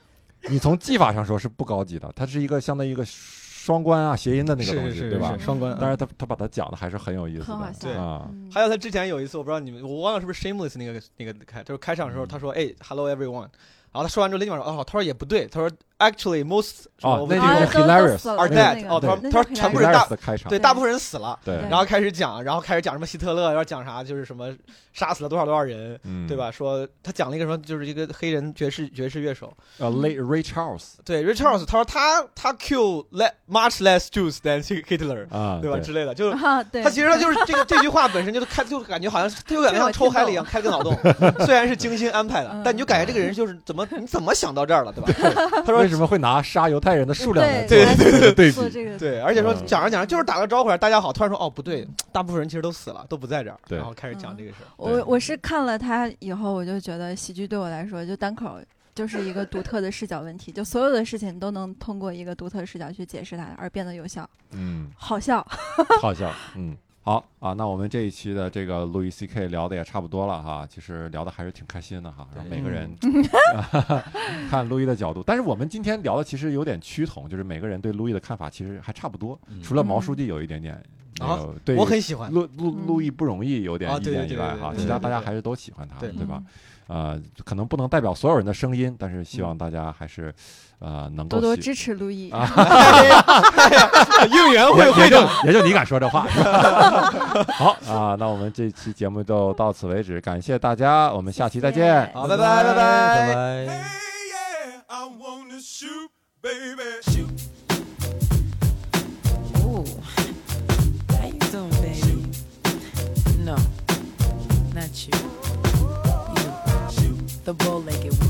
你从技法上说是不高级的，它是一个相当于一个双关啊、谐音的那个东西，对吧？双关。但是他他把它讲的还是很有意思的，很好笑对还有他之前有一次，我不知道你们，我忘了是不是 Shameless 那个那个开，就是开场的时候，他说：“哎，Hello everyone。”然后他说完之后，雷尼玛说：“哦，他说也不对，他说 actually most 哦那啊句都都 hilarious，are 那 dead。哦，他说他说全部人大对大部分人死了，然后开始讲，然后开始讲什么希特勒，要讲啥就是什么杀死了多少多少人，嗯，对？吧？说他讲了一个什么，就是一个黑人爵士爵士乐手，呃，Ray Ray Charles 对 Ray Charles，他说他他 kill le much less Jews than Hitler，啊，对吧？之类的，就是，他其实他就是这个 [LAUGHS] 这句话本身就是开，就感觉好像他就感觉像抽海里一样开了个脑洞，虽然是精心安排的嗯，但你就感觉这个人就是怎么你怎么想到这儿了，对吧？[LAUGHS] 他说为什么会拿杀犹太人的数量来对对比？做这个对，而且说嗯讲着讲着就是打个招呼，大家好，突然说哦不对，大部分人其实都死了，都不在这儿，对然后开始讲这个事儿。我我是看了他以后，我就觉得喜剧对我来说，就单口就是一个独特的视角问题，就所有的事情都能通过一个独特的视角去解释它，而变得有效、嗯，好笑。[LAUGHS] 好笑，嗯。好啊，那我们这一期的这个路易 C K 聊的也差不多了哈，其实聊的还是挺开心的哈，让每个人 [LAUGHS] 看路易的角度。但是我们今天聊的其实有点趋同，就是每个人对路易的看法其实还差不多，嗯。除了毛书记有一点点那啊对我很喜欢，路路嗯。路易不容易有点意见以外哈，其他大家还是都喜欢他，对。对吧？嗯？啊，可能不能代表所有人的声音，但是希望大家还是，啊，能够多多支持陆毅。啊，[LAUGHS] 应援会会长，也就你敢说这话。[LAUGHS] 好啊，那我们这期节目就到此为止，感谢大家，我们下期再见。好，拜拜，拜拜，拜拜。Not you. the bow legged